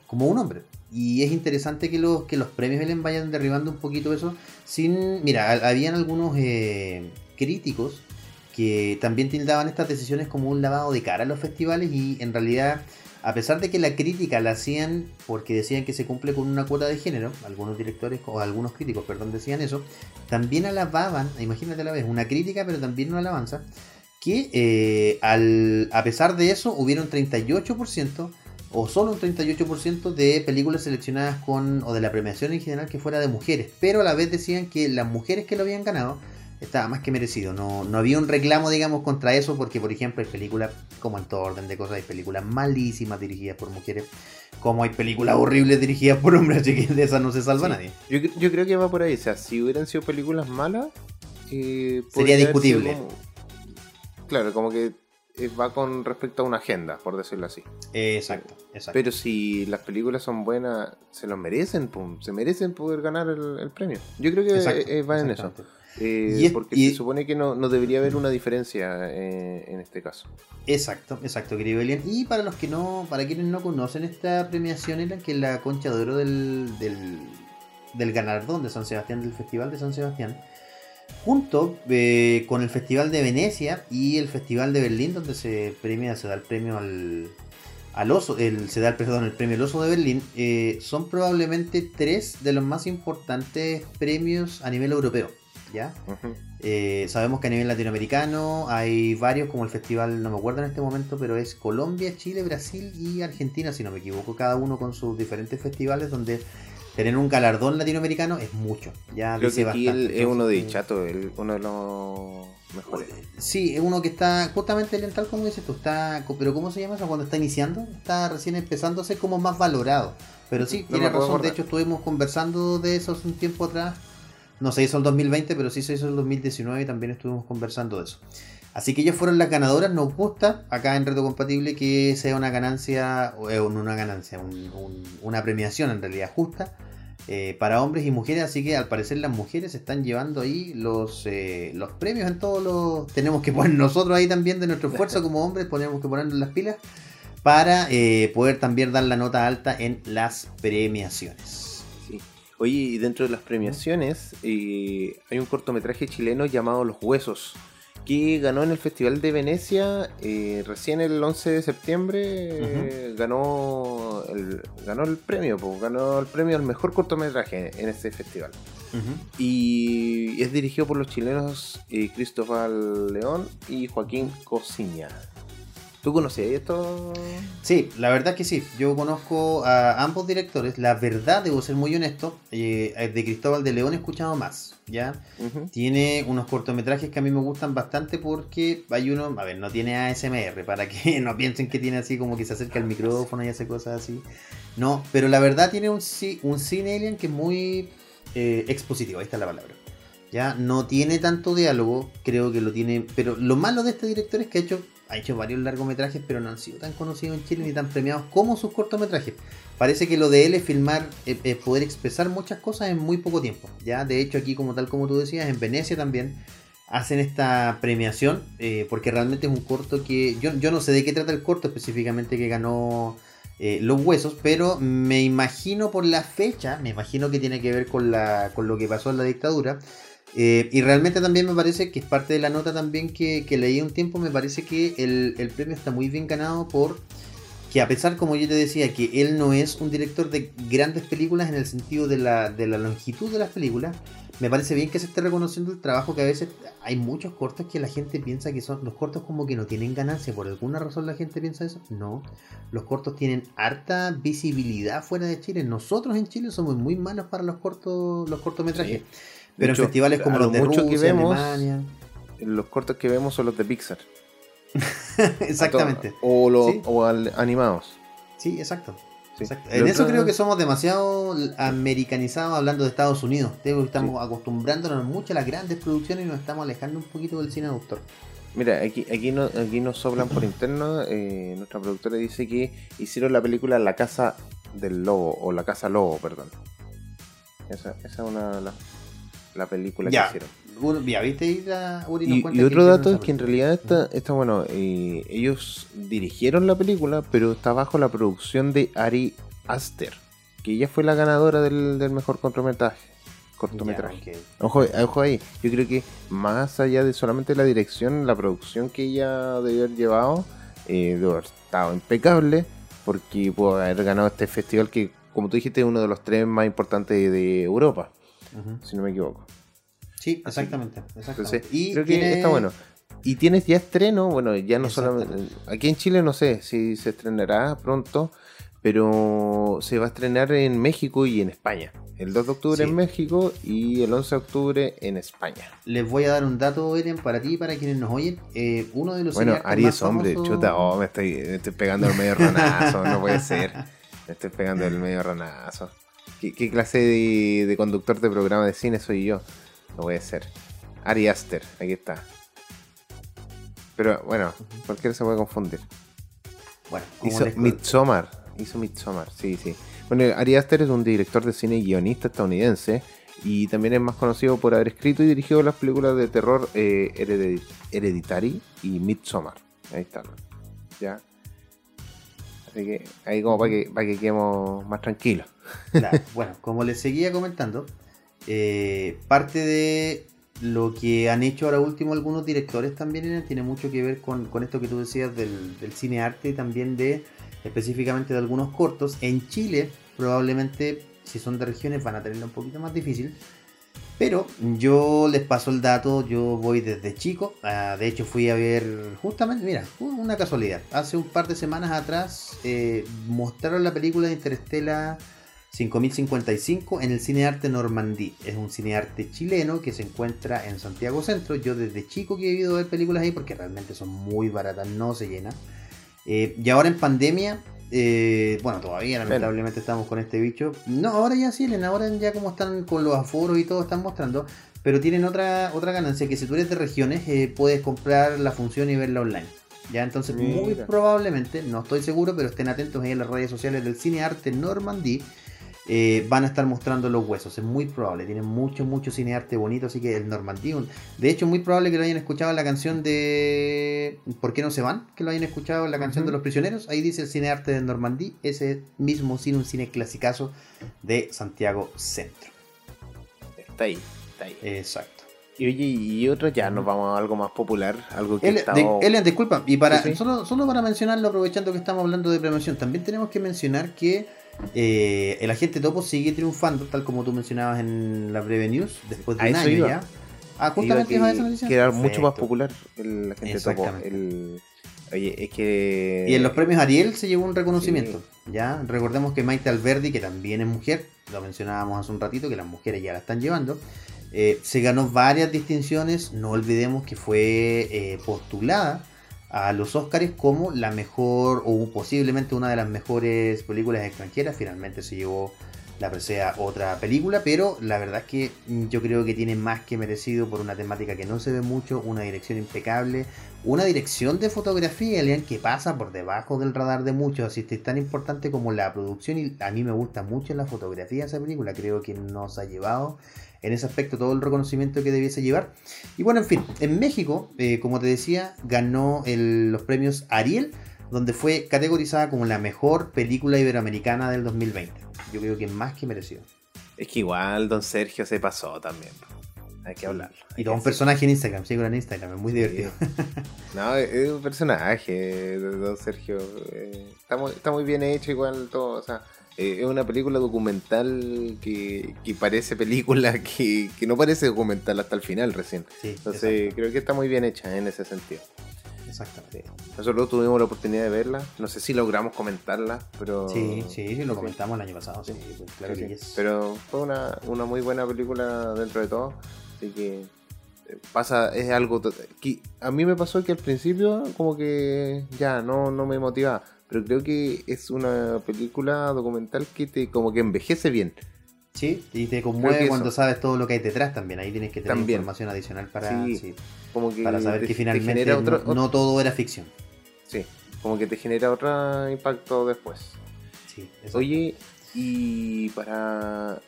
[SPEAKER 5] como un hombre. Y es interesante que los, que los premios vayan derribando un poquito eso. Sin. Mira, ha- habían algunos eh, críticos que también tildaban estas decisiones como un lavado de cara a los festivales. Y en realidad, a pesar de que la crítica la hacían porque decían que se cumple con una cuota de género, algunos directores o algunos críticos, perdón, decían eso, también alababan, imagínate a la vez, una crítica, pero también una alabanza, que eh, al, a pesar de eso hubieron 38% o solo un 38% de películas seleccionadas con, o de la premiación en general que fuera de mujeres, pero a la vez decían que las mujeres que lo habían ganado estaba más que merecido, no, no había un reclamo digamos contra eso porque por ejemplo hay películas como en todo orden de cosas, hay películas malísimas dirigidas por mujeres, como hay películas horribles dirigidas por hombres, así que de esas no se salva
[SPEAKER 4] Sí.
[SPEAKER 5] nadie.
[SPEAKER 4] Yo, yo creo que va por ahí. O sea, si hubieran sido películas malas, eh,
[SPEAKER 5] Sería discutible.
[SPEAKER 4] como- Claro, como que eh, va con respecto a una agenda, por decirlo así.
[SPEAKER 5] Exacto, exacto.
[SPEAKER 4] Pero si las películas son buenas, se lo merecen, pum, se merecen poder ganar el, el premio. Yo creo que
[SPEAKER 5] Exacto,
[SPEAKER 4] eh, va en eso. Eh,
[SPEAKER 5] Y es-
[SPEAKER 4] porque
[SPEAKER 5] y-
[SPEAKER 4] se supone que no, no debería haber una diferencia eh, en este caso.
[SPEAKER 5] Exacto, exacto, querido Elian. Y para los que no, para quienes no conocen esta premiación, era que es la concha de oro del, del, del galardón de San Sebastián, del Festival de San Sebastián, junto eh, con el Festival de Venecia y el Festival de Berlín, donde se premia, se da el premio al, al oso, el, se da el, perdón, el premio al oso de Berlín, eh, son probablemente tres de los más importantes premios a nivel europeo. ¿Ya? Eh, sabemos que a nivel latinoamericano hay varios, como el festival, no me acuerdo en este momento, pero es Colombia, Chile, Brasil y Argentina, si no me equivoco, cada uno con sus diferentes festivales donde tener un galardón latinoamericano es mucho. Ya
[SPEAKER 4] Creo
[SPEAKER 5] dice
[SPEAKER 4] que aquí
[SPEAKER 5] bastante.
[SPEAKER 4] él es uno de Chato, uno de los mejores.
[SPEAKER 5] Sí, es uno que está justamente oriental, como dices tú, está, pero ¿cómo se llama eso? Cuando está iniciando, está recién empezando a ser como más valorado. Pero sí,
[SPEAKER 4] No
[SPEAKER 5] tiene razón, de hecho estuvimos conversando de eso hace un tiempo atrás. No se hizo el 2020, pero sí se hizo el 2019 y también estuvimos conversando de eso. Así que ellos fueron las ganadoras. Nos gusta acá en Reto Compatible que sea una ganancia, o eh, una ganancia, un- una premiación en realidad justa eh, para hombres y mujeres. Así que al parecer las mujeres están llevando ahí los, eh, los premios en todos los. Tenemos que poner nosotros ahí también de nuestro esfuerzo como hombres, tenemos que ponernos las pilas para eh, poder también dar la nota alta en las premiaciones.
[SPEAKER 4] Oye, y dentro de las premiaciones eh, hay un cortometraje chileno llamado Los Huesos, que ganó en el Festival de Venecia eh, recién el 11 de septiembre. ganó, el, ganó el premio, po, ganó el premio al mejor cortometraje en este festival. Y es dirigido por los chilenos eh, Cristóbal León y Joaquín Cosiña. ¿Tú conocías esto?
[SPEAKER 5] Sí, la verdad que sí. Yo conozco a ambos directores. La verdad, debo ser muy honesto, eh, de Cristóbal de León he escuchado más. ¿ya? Tiene unos cortometrajes que a mí me gustan bastante porque hay uno, a ver, no tiene ASMR, para que no piensen que tiene así como que se acerca al micrófono y hace cosas así. No, pero la verdad tiene un, un cine alien que es muy eh, expositivo, ahí está la palabra. Ya no tiene tanto diálogo, creo que lo tiene, pero lo malo de este director es que ha hecho, ha hecho varios largometrajes, pero no han sido tan conocidos en Chile ni tan premiados como sus cortometrajes. Parece que lo de él es filmar, eh, poder expresar muchas cosas en muy poco tiempo. Ya, de hecho, aquí, como tal como tú decías, en Venecia también hacen esta premiación, eh, porque realmente es un corto que. Yo, yo no sé de qué trata el corto específicamente que ganó eh, Los Huesos, pero me imagino por la fecha, me imagino que tiene que ver con, la, con lo que pasó en la dictadura. Eh, y realmente también me parece que es parte de la nota también que, que leí un tiempo, me parece que el, el premio está muy bien ganado por que a pesar, como yo te decía, que él no es un director de grandes películas en el sentido de la, de la longitud de las películas, me parece bien que se esté reconociendo el trabajo que a veces hay muchos cortos que la gente piensa que son los cortos como que no tienen ganancia, por alguna razón la gente piensa eso. No, los cortos tienen harta visibilidad fuera de Chile. Nosotros en Chile somos muy malos para los cortos los cortometrajes. Pero en festivales como los de Rusia,
[SPEAKER 4] que vemos-
[SPEAKER 5] Alemania.
[SPEAKER 4] Los cortos que vemos son los de Pixar.
[SPEAKER 5] Exactamente.
[SPEAKER 4] O, los
[SPEAKER 5] Sí.
[SPEAKER 4] o al- animados.
[SPEAKER 5] Sí, exacto.
[SPEAKER 4] Sí.
[SPEAKER 5] Exacto.
[SPEAKER 4] Lo
[SPEAKER 5] En eso creo que somos demasiado americanizados hablando de Estados Unidos. Estamos acostumbrándonos mucho a las grandes producciones y nos estamos alejando un poquito del cine de autor.
[SPEAKER 4] Mira, aquí, aquí, no, aquí nos soplan por interno. eh, nuestra productora dice que hicieron la película La Casa del Lobo, o La Casa Lobo, perdón. Esa, esa es una la, la película
[SPEAKER 5] Ya.
[SPEAKER 4] que hicieron.
[SPEAKER 5] Ya, ¿viste? Y, la- Uri nos
[SPEAKER 4] Y,
[SPEAKER 5] cuenta
[SPEAKER 4] y otro dato es que en realidad está, está bueno, eh, ellos dirigieron la película, pero está bajo la producción de Ari Aster, que ella fue la ganadora del, del mejor cortometraje. cortometraje.
[SPEAKER 5] Ya, ok.
[SPEAKER 4] Ojo, ojo ahí, yo creo que más allá de solamente la dirección, la producción que ella debió haber llevado, eh, debe haber estado impecable, porque pudo haber ganado este festival que, como tú dijiste, es uno de los tres más importantes de, de Si no me equivoco.
[SPEAKER 5] Sí, exactamente. exactamente.
[SPEAKER 4] Entonces,
[SPEAKER 5] y
[SPEAKER 4] creo que está bueno. Y tienes ya estreno, bueno, ya no solamente. Aquí en Chile no sé si se estrenará pronto, pero se va a estrenar en México y en España. El 2 de octubre
[SPEAKER 5] Sí.
[SPEAKER 4] en México y el 11 de octubre en España.
[SPEAKER 5] Les voy a dar un dato, Eren, para ti y para quienes nos oyen. Eh, uno de los
[SPEAKER 4] Bueno,
[SPEAKER 5] cineastas
[SPEAKER 4] Ari
[SPEAKER 5] más
[SPEAKER 4] es hombre, chuta, oh, me estoy, me estoy pegando el medio ranazo, no puede ser. Me estoy pegando el medio ranazo. ¿Qué, qué clase de, de conductor de programa de cine soy yo? No puede ser. Ari Aster, aquí está. Pero bueno, cualquiera se puede confundir.
[SPEAKER 5] Bueno,
[SPEAKER 4] Hizo Midsommar. Hizo Midsommar, sí, sí. Bueno, Ari Aster es un director de cine y guionista estadounidense. Y también es más conocido por haber escrito y dirigido las películas de terror eh, Heredi- Hereditary y Midsommar. Ahí está. Ya. Así que ahí como para que, para que quedemos más tranquilos.
[SPEAKER 5] Claro, bueno, como les seguía comentando, eh, parte de lo que han hecho ahora último algunos directores también tiene mucho que ver con, esto que tú decías del, del cine arte y también de específicamente de algunos cortos. En Chile, probablemente, si son de regiones, van a tenerlo un poquito más difícil. Pero yo les paso el dato, yo voy desde chico, ah, de hecho fui a ver justamente, mira, una casualidad, hace un par de semanas atrás eh, mostraron la película de Interestela 5055 en el Cine Arte Normandí. Es un cine arte chileno que se encuentra en Santiago Centro. Yo desde chico que he ido a ver películas ahí porque realmente son muy baratas, no se llena. Eh, y ahora en pandemia, eh, bueno, todavía lamentablemente estamos con este bicho. No, ahora ya sí, Elena, ahora ya como están con los aforos y todo, están mostrando. Pero tienen otra, otra ganancia que si tú eres de regiones, eh, puedes comprar la función y verla online. Ya, entonces muy probablemente, no estoy seguro, pero estén atentos ahí en las redes sociales del Cine Arte Normandí. Eh, van a estar mostrando los huesos, es muy probable, tienen mucho, mucho cine arte bonito, así que el Normandí, un- de hecho es muy probable que lo hayan escuchado en la canción de ¿Por qué no se van? Que lo hayan escuchado en la canción de los prisioneros, ahí dice el cine arte de Normandí, ese mismo cine, un cine clasicazo de Santiago Centro.
[SPEAKER 4] Está ahí, está ahí.
[SPEAKER 5] Exacto.
[SPEAKER 4] Y oye, y otro ya nos vamos a algo más popular, algo que
[SPEAKER 5] Ele-
[SPEAKER 4] está...
[SPEAKER 5] de- Elian, disculpa, y para
[SPEAKER 4] Sí, sí.
[SPEAKER 5] Solo, solo para mencionarlo, aprovechando que estamos hablando de prevención, también tenemos que mencionar que eh, el agente topo sigue triunfando, tal como tú mencionabas en la breve news, después de
[SPEAKER 4] A
[SPEAKER 5] un año
[SPEAKER 4] iba.
[SPEAKER 5] ya. Ah, justamente iba a esa noticia.
[SPEAKER 4] que era mucho más popular el agente topo. El, Oye, es que.
[SPEAKER 5] Y en los premios Ariel se llevó un reconocimiento. Ya, recordemos que Maite Alberdi, que también es mujer, lo mencionábamos hace un ratito, que las mujeres ya la están llevando. eh, se ganó varias distinciones. No olvidemos que fue eh, postulada a los Oscars como la mejor o posiblemente una de las mejores películas extranjeras. Finalmente se llevó la presea otra película, pero la verdad es que yo creo que tiene más que merecido por una temática que no se ve mucho, una dirección impecable, una dirección de fotografía, Elian, que pasa por debajo del radar de muchos, así que es tan importante como la producción y a mí me gusta mucho la fotografía de esa película, creo que nos ha llevado en ese aspecto todo el reconocimiento que debiese llevar. Y bueno, en fin, en México, eh, como te decía, ganó el- los premios Ariel, donde fue categorizada como la mejor película iberoamericana del 2020. Yo creo que más que merecido.
[SPEAKER 4] Es que igual Don Sergio se pasó también. Hay que hablarlo.
[SPEAKER 5] Y todo un personaje en Instagram, sigo en Instagram, es muy divertido.
[SPEAKER 4] No, es es un personaje, Don Sergio. eh, está, muy, está muy bien hecho igual todo. O sea, eh, es una película documental que, que parece película, que, que no parece documental hasta el final recién.
[SPEAKER 5] Sí,
[SPEAKER 4] Entonces creo que está muy bien hecha en ese sentido.
[SPEAKER 5] exactamente.
[SPEAKER 4] Nosotros tuvimos la oportunidad de verla. No sé si logramos comentarla, pero...
[SPEAKER 5] Sí, sí, sí, lo comentamos el año pasado, sí, pues, claro que yes.
[SPEAKER 4] Pero fue una, una muy buena película dentro de todo. Así que eh, pasa, es algo que a mí me pasó que al principio como que ya no, no me motivaba. Pero creo que es una película documental que te como que envejece bien.
[SPEAKER 5] Sí, y te conmueve
[SPEAKER 4] que
[SPEAKER 5] cuando
[SPEAKER 4] eso.
[SPEAKER 5] sabes todo lo que hay detrás también. Ahí tienes que tener
[SPEAKER 4] También.
[SPEAKER 5] información adicional para,
[SPEAKER 4] Sí,
[SPEAKER 5] sí,
[SPEAKER 4] Como que
[SPEAKER 5] para saber
[SPEAKER 4] te-
[SPEAKER 5] que
[SPEAKER 4] te
[SPEAKER 5] finalmente
[SPEAKER 4] otro-
[SPEAKER 5] no, no todo era ficción.
[SPEAKER 4] Sí, como que te genera otro impacto después.
[SPEAKER 5] Sí.
[SPEAKER 4] Oye, y para...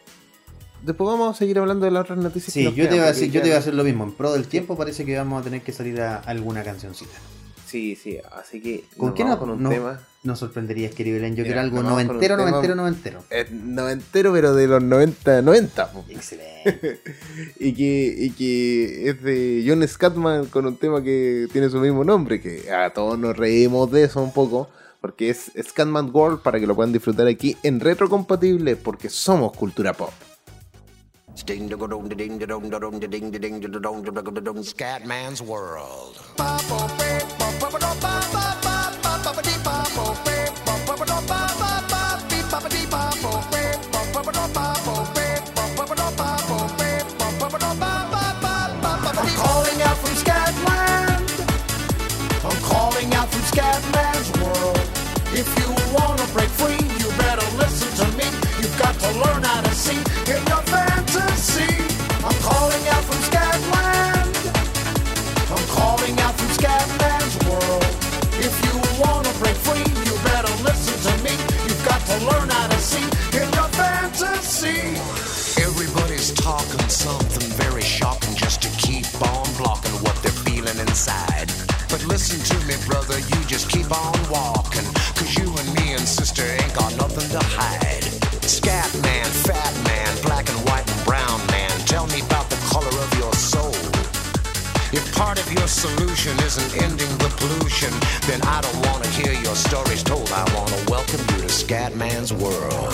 [SPEAKER 4] Después vamos a seguir hablando de las otras noticias. que
[SPEAKER 5] Sí,
[SPEAKER 4] nos
[SPEAKER 5] yo te, iba a decir, yo te iba a hacer lo mismo. En pro del tiempo parece que vamos a tener que salir a alguna cancioncita.
[SPEAKER 4] Sí, sí, así que
[SPEAKER 5] ¿Con
[SPEAKER 4] nos
[SPEAKER 5] qué no-
[SPEAKER 4] con un
[SPEAKER 5] no-
[SPEAKER 4] tema.
[SPEAKER 5] Nos sorprenderías, querido Belén. Yo quiero algo noventero, noventero, noventero.
[SPEAKER 4] Eh, noventero, pero de los 90, 90. po.
[SPEAKER 5] Excelente.
[SPEAKER 4] Y que, y que es de John Scatman con un tema que tiene su mismo nombre, que a todos nos reímos de eso un poco, porque es Scatman World para que lo puedan disfrutar aquí en retrocompatible, porque somos cultura pop.
[SPEAKER 2] Ding da dong da ding da dong da dong da ding da ding da dong da dong da dong Scatman's World.
[SPEAKER 6] Talking something very shocking just to keep on blocking what they're feeling inside. But listen to me, brother, you just keep on walking. Cause you and me and sister ain't got nothing to hide. Scat man, fat man, black and white and brown man, tell me about the color of your soul. If part of your solution isn't ending the pollution, then I don't want to hear your stories told. I want to welcome you to Scatman's world.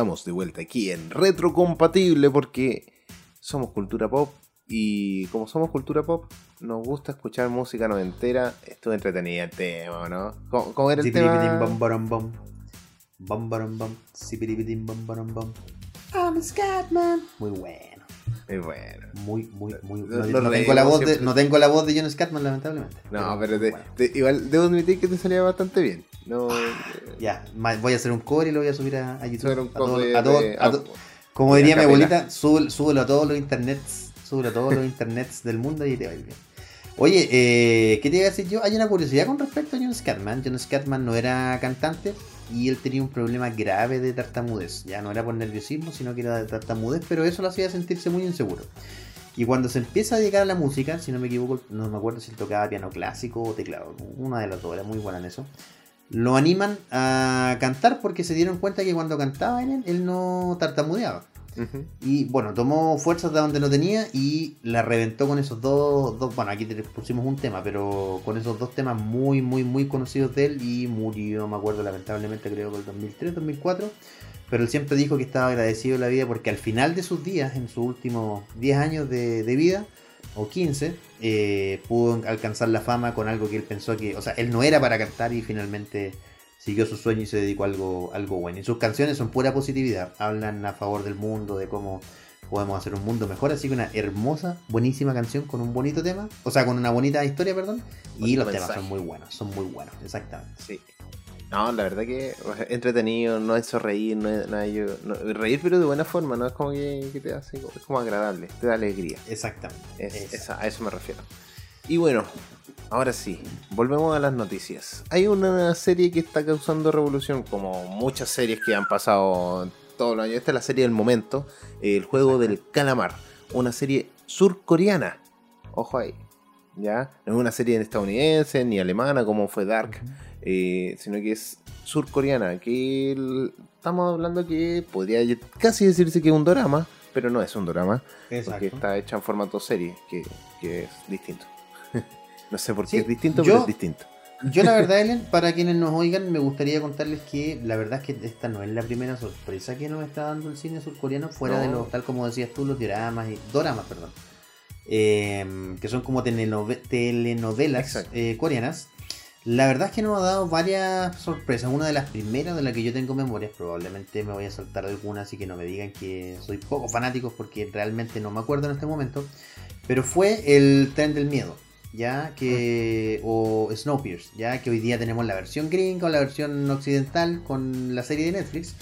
[SPEAKER 4] estamos de vuelta aquí en Retrocompatible porque somos cultura pop y como somos cultura pop nos gusta escuchar música noventera. Estuvo entretenida el tema, ¿no? ¿Cómo, cómo era el tema?
[SPEAKER 5] baram bam. I'm a Scatman. Muy bueno.
[SPEAKER 4] Muy bueno.
[SPEAKER 5] Muy, muy, muy no, no tengo la voz de, no tengo la voz de John Scatman, lamentablemente.
[SPEAKER 4] No, pero te-
[SPEAKER 5] bueno.
[SPEAKER 4] te- igual debo admitir que te salía bastante bien. No, eh,
[SPEAKER 5] Ya, voy a hacer un cover y lo voy a subir a, a YouTube. A todo- a
[SPEAKER 4] de- ah,
[SPEAKER 5] como
[SPEAKER 4] de
[SPEAKER 5] diría mi abuelita, súbelo, súbelo a todos los internets, súbelo a todos los internets del mundo y te va a ir bien. Oye, eh, ¿qué te iba a decir yo? Hay una curiosidad con respecto a John Scatman. John Scatman no era cantante y él tenía un problema grave de tartamudez. Ya no era por nerviosismo, sino que era de tartamudez, pero eso lo hacía sentirse muy inseguro. Y cuando se empieza a dedicar a la música, si no me equivoco, no me acuerdo si él tocaba piano clásico o teclado, una de las dos, era muy buena en eso. Lo animan a cantar porque se dieron cuenta que cuando cantaba él, él no tartamudeaba. Y bueno, tomó fuerzas de donde no tenía y la reventó con esos dos, dos bueno, aquí te pusimos un tema, pero con esos dos temas muy, muy, muy conocidos de él y murió, me acuerdo lamentablemente, creo que el 2003, 2004. Pero él siempre dijo que estaba agradecido de la vida porque al final de sus días, en sus últimos 10 años de, de vida, o 15, eh, pudo alcanzar la fama con algo que él pensó que, o sea, él no era para cantar y finalmente siguió su sueño y se dedicó a algo, algo bueno. Y sus canciones son pura positividad, hablan a favor del mundo, de cómo podemos hacer un mundo mejor. Así que una hermosa, buenísima canción con un bonito tema, o sea, con una bonita historia, perdón. Y los temas son muy buenos, son muy buenos, exactamente.
[SPEAKER 4] Sí. No, la verdad que entretenido, no es reír, no nada yo- no- reír pero de buena forma, no es como que, que te hace, es como agradable, te da alegría.
[SPEAKER 5] Exactamente.
[SPEAKER 4] Es-
[SPEAKER 5] Esa.
[SPEAKER 4] esa- a eso me refiero. Y bueno, ahora sí, volvemos a las noticias. Hay una serie que está causando revolución, como muchas series que han pasado todos los años. Esta es la serie del momento, el juego del calamar, una serie surcoreana. Ojo ahí, ¿ya? No es una serie estadounidense ni alemana como fue Dark, eh, sino que es surcoreana, que el- estamos hablando que podría casi decirse que es un drama, pero no es un drama porque está hecha en formato serie, que, que es distinto. No sé por qué
[SPEAKER 5] Sí,
[SPEAKER 4] es distinto,
[SPEAKER 5] yo-
[SPEAKER 4] pero es distinto.
[SPEAKER 5] Yo la verdad, Ellen, para quienes nos oigan, me gustaría contarles que la verdad es que esta no es la primera sorpresa que nos está dando el cine surcoreano, fuera
[SPEAKER 4] No.
[SPEAKER 5] de los, tal como decías tú, los dioramas y doramas, perdón, eh, que son como telenove- telenovelas eh, coreanas. La verdad es que nos ha dado varias sorpresas. Una de las primeras de las que yo tengo memorias, probablemente me voy a saltar algunas, así que no me digan que soy poco fanático porque realmente no me acuerdo en este momento. Pero fue el tren del miedo, ya que. o Snowpiercer, ya que hoy día tenemos la versión gringa o la versión occidental con la serie de Netflix.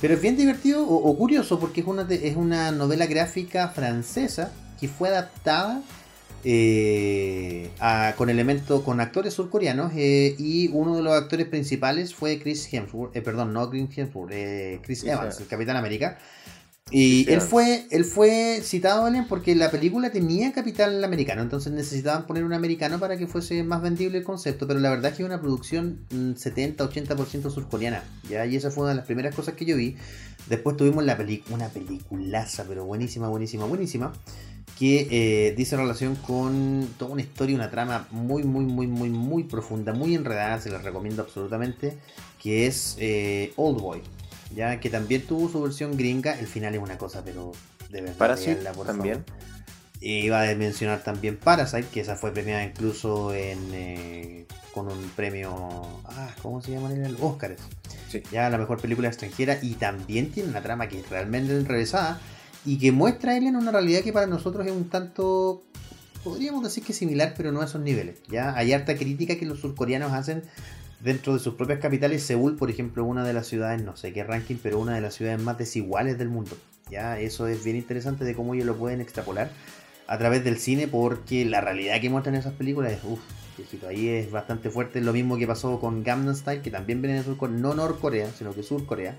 [SPEAKER 5] Pero es bien divertido o, o curioso porque es una, es una novela gráfica francesa que fue adaptada eh, a- con elementos, con actores surcoreanos eh, y uno de los actores principales fue Chris Hemsworth, eh, perdón, no Chris Hemsworth, Chris Evans. el Capitán América. Y él fue, él fue citado Ellen, porque la película tenía capital americano, entonces necesitaban poner un americano para que fuese más vendible el concepto, pero la verdad es que es una producción mm, 70-80% surcoreana, ¿ya? y esa fue una de las primeras cosas que yo vi. Después tuvimos la peli una peliculaza, pero buenísima, buenísima, buenísima, que eh, dice relación con toda una historia, una trama muy, muy, muy, muy, muy profunda, muy enredada, se la recomiendo absolutamente, que es eh, Old Boy, ya que también tuvo su versión gringa, el final es una cosa, pero de verdad.
[SPEAKER 4] Parasite
[SPEAKER 5] véanla, por
[SPEAKER 4] también.
[SPEAKER 5] favor. Iba a mencionar también Parasite, que esa fue premiada incluso en, eh, con un premio. Ah, ¿Cómo se llama? El Oscars.
[SPEAKER 4] Sí.
[SPEAKER 5] Ya la mejor película extranjera. Y también tiene una trama que es realmente enrevesada. Y que muestra a Alien una realidad que para nosotros es un tanto. Podríamos decir que similar, pero no a esos niveles. Ya hay harta crítica que los surcoreanos hacen dentro de sus propias capitales. Seúl, por ejemplo, una de las ciudades, no sé qué ranking, pero una de las ciudades más desiguales del mundo. Ya, eso es bien interesante de cómo ellos lo pueden extrapolar a través del cine, porque la realidad que muestran esas películas es, uff, ahí es bastante fuerte. Lo mismo que pasó con Gangnam Style, que también viene de Sur no Norcorea, sino que Sur Corea.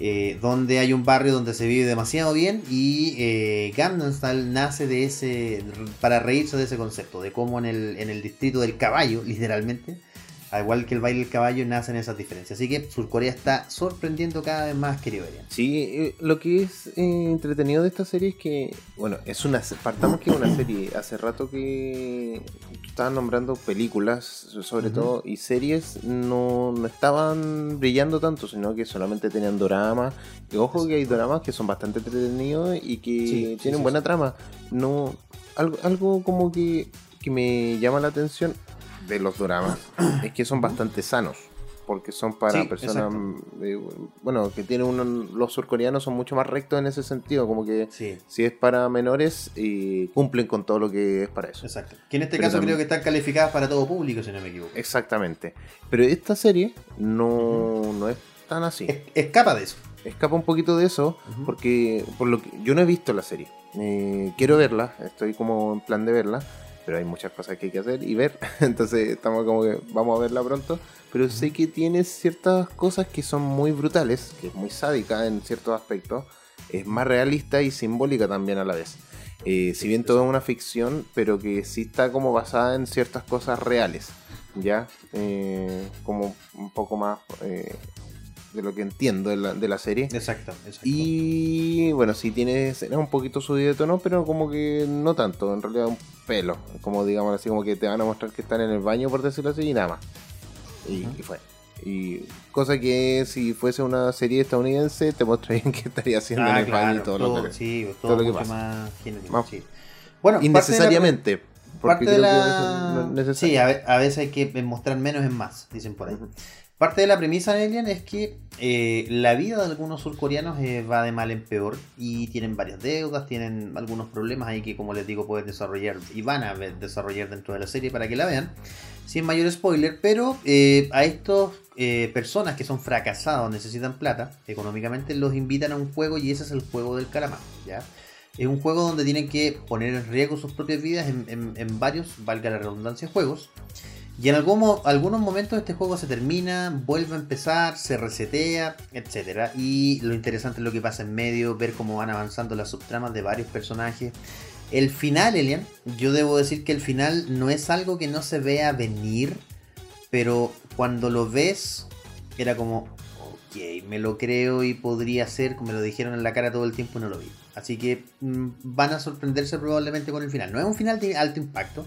[SPEAKER 5] eh, donde hay un barrio donde se vive demasiado bien y eh, Gangnam Style nace de ese para reírse de ese concepto de cómo en el, en el distrito del caballo literalmente al igual que el baile del caballo nacen esas diferencias así que Surcorea está sorprendiendo cada vez más querido Ariel.
[SPEAKER 4] Sí, eh, lo que es eh, entretenido de esta serie es que, bueno, es una partamos que es una serie. Hace rato que tú estabas nombrando películas, sobre todo, y series no, no estaban brillando tanto, sino que solamente tenían doramas. Y ojo que hay doramas que son bastante entretenidos y que
[SPEAKER 5] sí,
[SPEAKER 4] tienen
[SPEAKER 5] sí,
[SPEAKER 4] buena
[SPEAKER 5] sí.
[SPEAKER 4] trama. No, algo, algo como que, que me llama la atención de los doramas es que son bastante sanos. Porque son para
[SPEAKER 5] Sí,
[SPEAKER 4] personas,
[SPEAKER 5] exacto.
[SPEAKER 4] eh, bueno, que tienen un- los surcoreanos son mucho más rectos en ese sentido, como que
[SPEAKER 5] sí
[SPEAKER 4] si es para menores, eh, cumplen con todo lo que es para eso.
[SPEAKER 5] exacto que en este
[SPEAKER 4] Pero
[SPEAKER 5] caso
[SPEAKER 4] también-
[SPEAKER 5] creo que están calificadas para todo público si no me equivoco
[SPEAKER 4] Exactamente. Pero esta serie no, no es tan así.
[SPEAKER 5] Es- escapa de eso
[SPEAKER 4] Escapa un poquito de eso, porque por lo que yo no he visto la serie. Eh, quiero verla, estoy como en plan de verla, pero hay muchas cosas que hay que hacer y ver. Entonces estamos como que vamos a verla pronto. Pero sé que tiene ciertas cosas que son muy brutales, que es muy sádica en ciertos aspectos. Es más realista y simbólica también a la vez. Eh, si bien todo es una ficción, pero que sí está como basada en ciertas cosas reales. ¿Ya? Eh, como un poco más eh, de lo que entiendo de la, de la serie.
[SPEAKER 5] exacto, exacto.
[SPEAKER 4] Y bueno, sí tiene escenas un poquito subido de tono, pero como que no tanto, en realidad un pelo. Como digamos así, como que te van a mostrar que están en el baño, por decirlo así, y nada más. Y, fue. Y cosa que si fuese una serie estadounidense, te mostrarían que estaría haciendo en
[SPEAKER 5] Ah,
[SPEAKER 4] el baño y todo,
[SPEAKER 5] todo,
[SPEAKER 4] lo que.
[SPEAKER 5] sí,
[SPEAKER 4] todo
[SPEAKER 5] todo,
[SPEAKER 4] lo que pasa.
[SPEAKER 5] más genérico,
[SPEAKER 4] Más-
[SPEAKER 5] sí. Bueno, parte de la-
[SPEAKER 4] Innecesariamente. porque
[SPEAKER 5] Parte de
[SPEAKER 4] creo que
[SPEAKER 5] la...
[SPEAKER 4] no es necesario.
[SPEAKER 5] Sí, a, ve- a veces hay que mostrar menos es más, dicen por ahí. Parte de la premisa de Alien es que eh, la vida de algunos surcoreanos eh, va de mal en peor y tienen varias deudas, tienen algunos problemas ahí que como les digo pueden desarrollar y van a desarrollar dentro de la serie para que la vean. Sin mayor spoiler, pero eh, a estos eh, personas que son fracasados, necesitan plata económicamente, los invitan a un juego y ese es el juego del calamar. Es un juego donde tienen que poner en riesgo sus propias vidas en, en- en varios, valga la redundancia, juegos. Y en algún algunos momentos este juego se termina, vuelve a empezar, se resetea, etc. Y lo interesante es lo que pasa en medio, ver cómo van avanzando las subtramas de varios personajes. El final, Elian, yo debo decir que el final no es algo que no se vea venir, pero cuando lo ves, era como, ok, me lo creo y podría ser, como me lo dijeron en la cara todo el tiempo y no lo vi. Así que mm, van a sorprenderse probablemente con el final. No es un final de alto impacto,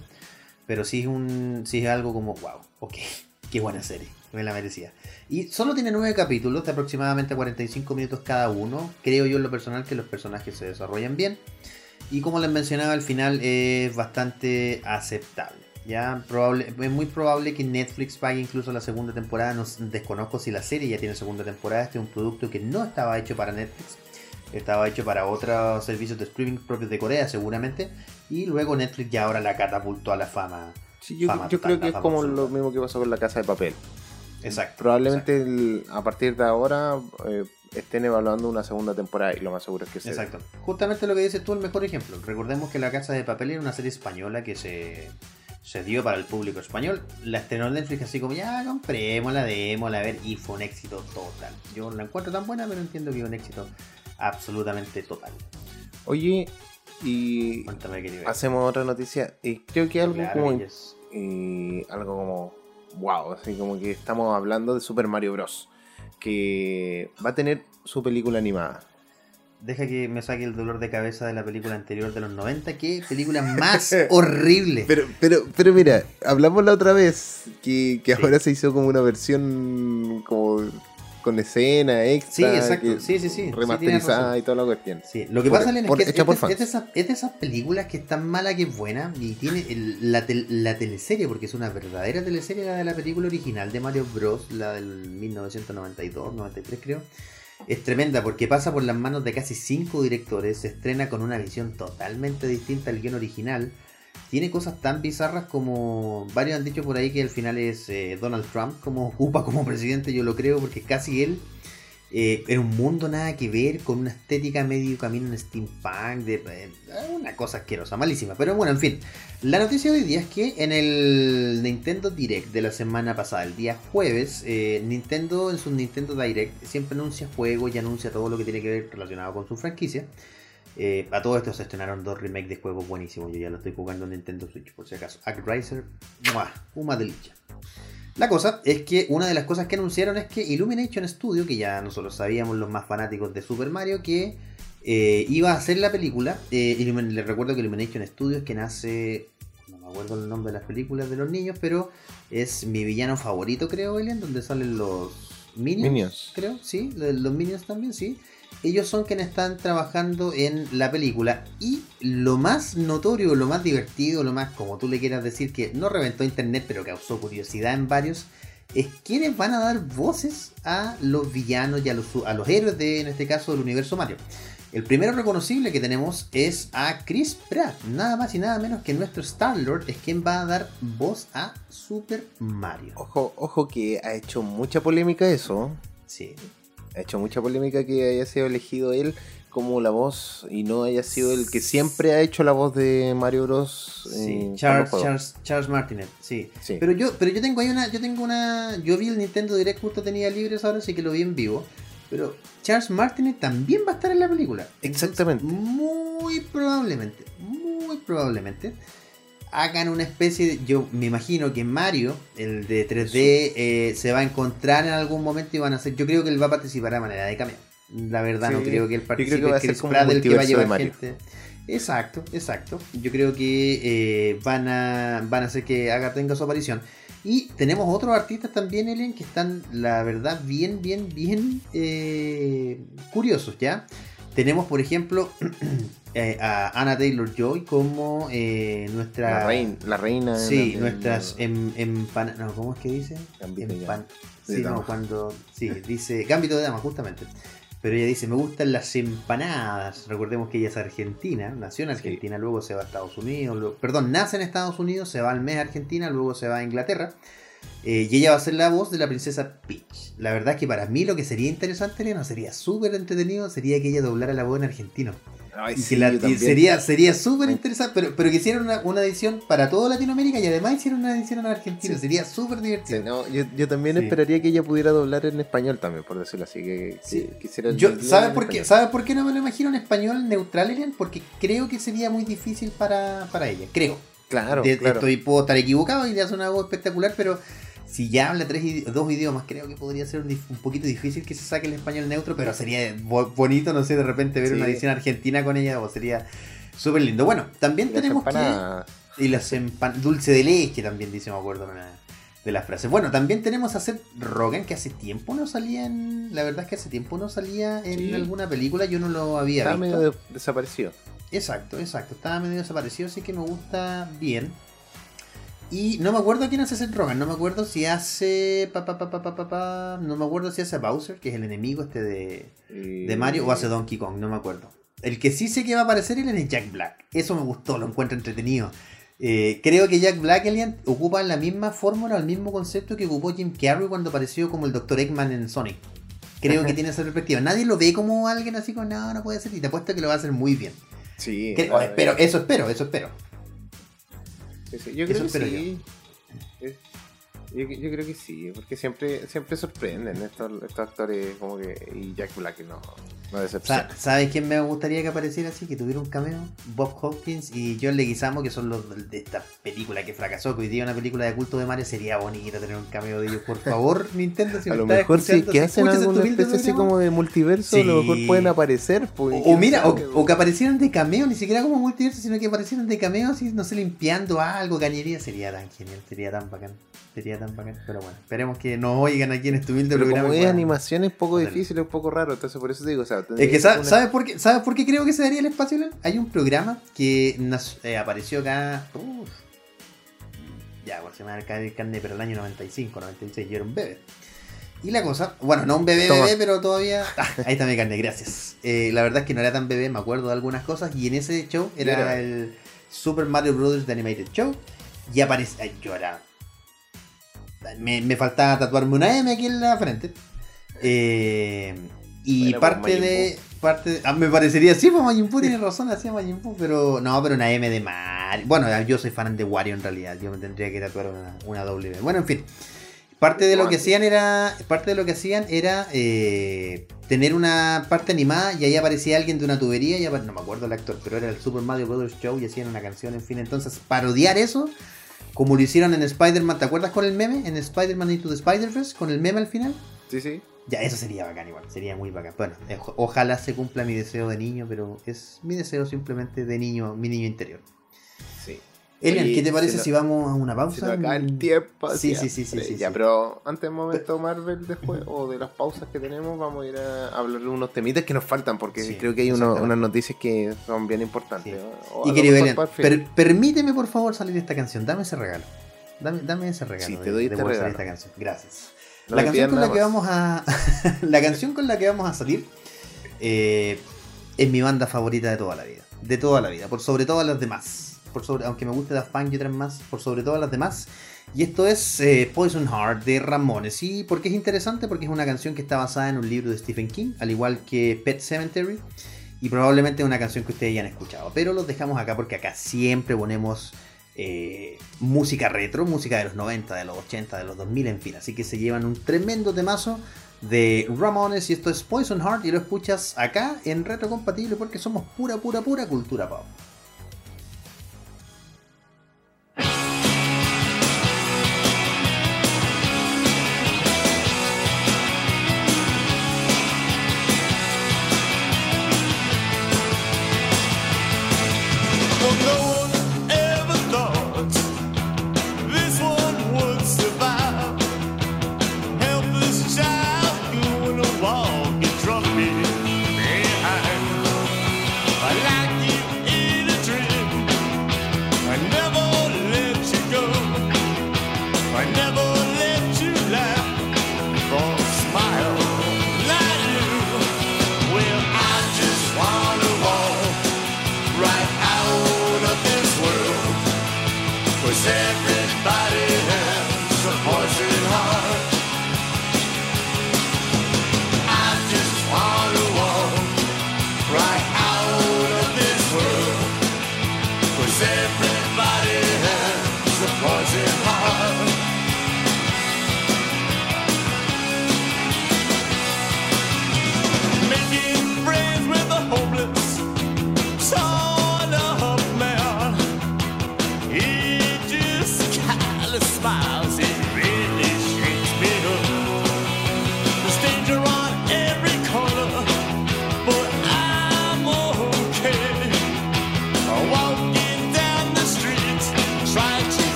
[SPEAKER 5] pero sí es, un, sí es algo como, wow, ok, qué buena serie, me la merecía. Y solo tiene nueve capítulos de aproximadamente 45 minutos cada uno. Creo yo en lo personal que los personajes se desarrollan bien. Y como les mencionaba, al final es bastante aceptable. Ya probable, es muy probable que Netflix pague incluso la segunda temporada. No, desconozco si la serie ya tiene segunda temporada. Este es un producto que no estaba hecho para Netflix. Estaba hecho para otros servicios de streaming propios de Corea seguramente. Y luego Netflix ya ahora la catapultó a la fama.
[SPEAKER 4] Sí, yo,
[SPEAKER 5] fama
[SPEAKER 4] yo
[SPEAKER 5] total,
[SPEAKER 4] creo que es como lo mismo que pasó con la casa de papel.
[SPEAKER 5] Exacto.
[SPEAKER 4] Probablemente el- a partir de ahora eh, estén evaluando una segunda temporada y lo más seguro es que se
[SPEAKER 5] Exacto. Justamente lo que dices tú, el mejor ejemplo. Recordemos que La Casa de Papel era una serie española que se, se dio para el público español. La estrenó Netflix así como, ya comprémosla, démosla a ver, y fue un éxito total. Yo la encuentro tan buena, pero entiendo que es un éxito absolutamente total.
[SPEAKER 4] Oye, y
[SPEAKER 5] Cuéntame
[SPEAKER 4] hacemos otra noticia. Eh, creo que algo
[SPEAKER 5] Claro,
[SPEAKER 4] como
[SPEAKER 5] yes.
[SPEAKER 4] eh, algo como wow, así como que estamos hablando de Super Mario Bros. Que va a tener su película animada.
[SPEAKER 5] Deja que me saque el dolor de cabeza de la película anterior de los 90. Qué película más horrible.
[SPEAKER 4] Pero, pero, pero mira, hablamos la otra vez que, que
[SPEAKER 5] Sí.
[SPEAKER 4] ahora se hizo como una versión como con escena extra.
[SPEAKER 5] Sí, exacto. Sí, sí, sí.
[SPEAKER 4] Remasterizada y toda la cuestión.
[SPEAKER 5] Sí, lo que
[SPEAKER 4] Por-
[SPEAKER 5] pasa es que es,
[SPEAKER 4] hecha por
[SPEAKER 5] es de-
[SPEAKER 4] fans.
[SPEAKER 5] es de esas, es de esas películas que es tan mala que es buena y tiene el- la, tel- la teleserie, porque es una verdadera teleserie, la de la película original de Mario Bros, la del 1992, 93 creo. Es tremenda porque pasa por las manos de casi cinco directores, se estrena con una visión totalmente distinta al guion original. Tiene cosas tan bizarras como varios han dicho por ahí que al final es eh, Donald Trump como ocupa como presidente, yo lo creo porque casi él eh, era un mundo nada que ver, con una estética medio camino en steampunk, de, eh, una cosa asquerosa, malísima. Pero bueno, en fin. La noticia de hoy día es que en el Nintendo Direct de la semana pasada, el día jueves, eh, Nintendo en su Nintendo Direct siempre anuncia juegos y anuncia todo lo que tiene que ver relacionado con su franquicia. Eh, a todo esto se estrenaron dos remakes de juegos buenísimos. Yo ya lo estoy jugando en Nintendo Switch, por si acaso. Actraiser, ¡mua! una delicia. La cosa es que una de las cosas que anunciaron es que Illumination Studio, que ya nosotros sabíamos los más fanáticos de Super Mario, que eh, iba a hacer la película. Eh, les recuerdo que Illumination Studio es quien hace. No me acuerdo el nombre de las películas de los niños, pero es mi villano favorito, creo, Elian, donde salen los Minions.
[SPEAKER 4] Minions.
[SPEAKER 5] Creo, sí, los Minions también, sí. Ellos son quienes están trabajando en la película. Y lo más notorio, lo más divertido, lo más como tú le quieras decir, que no reventó internet, pero causó curiosidad en varios, es quienes van a dar voces a los villanos y a los, a los héroes de, en este caso, del universo Mario. El primero reconocible que tenemos es a Chris Pratt, nada más y nada menos que nuestro Star-Lord es quien va a dar voz a Super Mario.
[SPEAKER 4] Ojo, ojo que ha hecho mucha polémica eso.
[SPEAKER 5] Sí,
[SPEAKER 4] Ha hecho mucha polémica que haya sido elegido él como la voz y no haya sido el que siempre ha hecho la voz de Mario Bros.
[SPEAKER 5] Sí,
[SPEAKER 4] en todos
[SPEAKER 5] Charles. Charles, Charles Martinet, sí.
[SPEAKER 4] Sí.
[SPEAKER 5] Pero yo, pero yo tengo ahí una, yo tengo una, yo vi el Nintendo Direct justo tenía libres ahora, así que lo vi en vivo. Pero Charles Martinet también va a estar en la película. Entonces,
[SPEAKER 4] Exactamente.
[SPEAKER 5] muy probablemente, muy probablemente hagan una especie de, yo me imagino que Mario, el de 3D, eh, se va a encontrar en algún momento y van a hacer, yo creo que él va a participar a manera de cameo. La verdad no creo que él
[SPEAKER 4] yo creo que
[SPEAKER 5] participe.
[SPEAKER 4] va a ser como
[SPEAKER 5] Pratt, el que va a
[SPEAKER 4] de
[SPEAKER 5] llevar
[SPEAKER 4] Mario.
[SPEAKER 5] gente. Exacto, exacto. Yo creo que eh, van a van a hacer que haga tenga su aparición. Y tenemos otros artistas también, Ellen, que están, la verdad, bien, bien, bien eh, curiosos, ¿ya? Tenemos, por ejemplo, eh, a Anna Taylor Joy como eh, nuestra.
[SPEAKER 4] La, reina, la reina. de
[SPEAKER 5] Sí,
[SPEAKER 4] la-
[SPEAKER 5] nuestras
[SPEAKER 4] de-
[SPEAKER 5] em, empan- no, ¿cómo es que dice?
[SPEAKER 4] Gambito de
[SPEAKER 5] Empan-
[SPEAKER 4] dama.
[SPEAKER 5] Sí,
[SPEAKER 4] De
[SPEAKER 5] no, cuando. Sí, dice. Gambito de dama, justamente. Pero ella dice, me gustan las empanadas. Recordemos que ella es argentina, nació en Argentina, luego se va a Estados Unidos. luego- perdón, nace en Estados Unidos, se va al mes a Argentina, luego se va a Inglaterra. Eh, y ella va a ser la voz de la princesa Peach. La verdad es que para mí lo que sería interesante, sería súper entretenido, sería que ella doblara la voz en argentino.
[SPEAKER 4] Ay,
[SPEAKER 5] Y
[SPEAKER 4] sí,
[SPEAKER 5] que la-
[SPEAKER 4] yo
[SPEAKER 5] y
[SPEAKER 4] también.
[SPEAKER 5] sería sería súper interesante, pero, pero que hicieran una, una edición para toda Latinoamérica y además hicieran una edición en argentino.
[SPEAKER 4] Sí.
[SPEAKER 5] Sería súper
[SPEAKER 4] Sí,
[SPEAKER 5] divertido.
[SPEAKER 4] no, yo, yo también esperaría que ella pudiera doblar en español también, por decirlo así. Que, que
[SPEAKER 5] Sí.
[SPEAKER 4] quisiera
[SPEAKER 5] Yo, ¿sabes por qué? ¿Sabes por qué no me lo imagino en español neutral, Elian? Porque creo que sería muy difícil para, para ella. Creo.
[SPEAKER 4] Claro,
[SPEAKER 5] De-
[SPEAKER 4] claro.
[SPEAKER 5] Estoy, puedo estar equivocado y le hace una voz espectacular, pero si ya habla tres, idi- dos idiomas, creo que podría ser un, un poquito difícil que se saque el español neutro, pero sería bo- bonito, no sé, de repente ver
[SPEAKER 4] Sí.
[SPEAKER 5] una edición argentina con ella, o sería súper lindo. Bueno, también
[SPEAKER 4] Y las
[SPEAKER 5] tenemos que... Y las dulce de leche también dice, me acuerdo una de las frases. Bueno, también tenemos a Seth Rogen, que hace tiempo no salía en... La verdad es que hace tiempo no salía en
[SPEAKER 4] Sí.
[SPEAKER 5] alguna película, yo no lo había
[SPEAKER 4] Está
[SPEAKER 5] visto.
[SPEAKER 4] medio de- desaparecido.
[SPEAKER 5] Exacto, exacto. Estaba medio desaparecido, así que me gusta bien. Y no me acuerdo quién hace Seth Rogen, no me acuerdo si hace... Pa, pa, pa, no me acuerdo si hace Bowser, que es el enemigo este de, de Mario, o hace Donkey Kong, no me acuerdo. El que sí sé que va a aparecer él es Jack Black. Eso me gustó, lo encuentro entretenido. Eh, creo que Jack Black Alien ocupa la misma fórmula, el mismo concepto que ocupó Jim Carrey cuando apareció como el Dr. Eggman en Sonic. Creo que tiene esa perspectiva. Nadie lo ve como alguien así como, no, no puede ser. Y te apuesto que lo va a hacer muy bien.
[SPEAKER 4] Sí,
[SPEAKER 5] Que-
[SPEAKER 4] claro,
[SPEAKER 5] espero, eso espero, eso espero.
[SPEAKER 4] Sí, sí, Yo
[SPEAKER 5] Eso
[SPEAKER 4] creo que sí. Yo, yo creo que sí, porque siempre siempre sorprenden estos, estos actores como que y Jack Black no, no decepciona.
[SPEAKER 5] ¿Sabes quién me gustaría que apareciera así? Que tuviera un cameo. Bob Hopkins y John Leguizamo, que son los de esta película que fracasó. Que hoy día una película de culto de Mario sería bonito tener un cameo de ellos. Por favor, Nintendo, si
[SPEAKER 4] a
[SPEAKER 5] me
[SPEAKER 4] lo
[SPEAKER 5] estás
[SPEAKER 4] mejor sí que hacen alguna especie así como de multiverso, a lo mejor pueden aparecer. Pues,
[SPEAKER 5] O, mira, o, o que aparecieran de cameo, ni siquiera como multiverso, sino que aparecieran de cameo, así, no sé, limpiando algo, cañería. Sería tan genial, sería tan bacán. Sería tan bacán. Pero bueno, esperemos que nos oigan aquí en este humilde
[SPEAKER 4] Pero
[SPEAKER 5] programa.
[SPEAKER 4] como es animación es poco difícil, es un poco raro, entonces por eso te digo, o sea,
[SPEAKER 5] Es que, ¿sabes por, qué, ¿sabes por qué creo que se daría el espacio? Hay un programa que eh, apareció acá. uf, ya, bueno, se me va a caer el carne, pero el año 95, 96, yo era un bebé. Y la cosa, bueno, no un bebé
[SPEAKER 4] Toma.
[SPEAKER 5] bebé, pero todavía. Ah, ahí está mi carne, gracias. Eh, la verdad es que no era tan bebé, me acuerdo de algunas cosas. Y en ese show era
[SPEAKER 4] Era.
[SPEAKER 5] el Super Mario Bros. The Animated Show. Y aparece. Ay, yo era. Me, me faltaba tatuarme una M aquí en la frente. Eh, y parte de. Parte de- ah, me parecería, sí, pues Majin Buu tiene razón, hacía Majin Buu, pero no, pero una M de Mario. Bueno, yo soy fan de Wario en realidad, yo me tendría que tatuar una, una W. Bueno, en fin. Parte de lo que hacían era. Parte de lo que hacían era eh, tener una parte animada y ahí aparecía alguien de una tubería y no me acuerdo el actor, pero era el Super Mario Bros. Show y hacían una canción, en fin. Entonces, parodiar eso, como lo hicieron en Spider-Man, ¿te acuerdas con el meme? En Spider-Man Into the Spider-Verse, con el meme al final.
[SPEAKER 4] Sí, sí.
[SPEAKER 5] Ya, eso sería bacán igual, sería muy bacán. Bueno, eh, oja- ojalá se cumpla mi deseo de niño, pero es mi deseo simplemente de niño, mi niño interior.
[SPEAKER 4] sí.
[SPEAKER 5] Elian,
[SPEAKER 4] Oye,
[SPEAKER 5] ¿qué te parece si vamos a una pausa?
[SPEAKER 4] acaba el tiempo.
[SPEAKER 5] Sí, sí, sí, sí,
[SPEAKER 4] eh,
[SPEAKER 5] sí,
[SPEAKER 4] Ya,
[SPEAKER 5] sí.
[SPEAKER 4] pero antes del momento Marvel después, o de las pausas que tenemos, vamos a ir a hablar de unos temitas que nos faltan, porque
[SPEAKER 5] Sí,
[SPEAKER 4] creo que hay uno- unas noticias que son bien importantes.
[SPEAKER 5] Y querido Elian, per- permíteme por favor salir de esta canción, dame ese regalo. Dame, dame ese regalo.
[SPEAKER 4] Sí, te
[SPEAKER 5] de-
[SPEAKER 4] doy
[SPEAKER 5] de
[SPEAKER 4] este
[SPEAKER 5] salir
[SPEAKER 4] regalo.
[SPEAKER 5] de esta canción. Gracias.
[SPEAKER 4] No
[SPEAKER 5] la canción con la que
[SPEAKER 4] más.
[SPEAKER 5] vamos a. la canción con la que vamos a salir eh, es mi banda favorita de toda la vida. De toda la vida. Por sobre todas las demás. Por sobre, aunque me guste Daft Punk y otras más. Por sobre todas las demás. Y esto es eh, Poison Heart de Ramones. ¿Y por qué es interesante? Porque es una canción que está basada en un libro de Stephen King, al igual que Pet Cemetery. Y probablemente es una canción que ustedes ya han escuchado. Pero los dejamos acá porque acá siempre ponemos eh, música retro, música de los 90, de los 80, de los 2000, en fin. Así que se llevan un tremendo temazo de Ramones y esto es Poison Heart y lo escuchas acá en Retro Compatible porque somos pura, pura, pura cultura pop.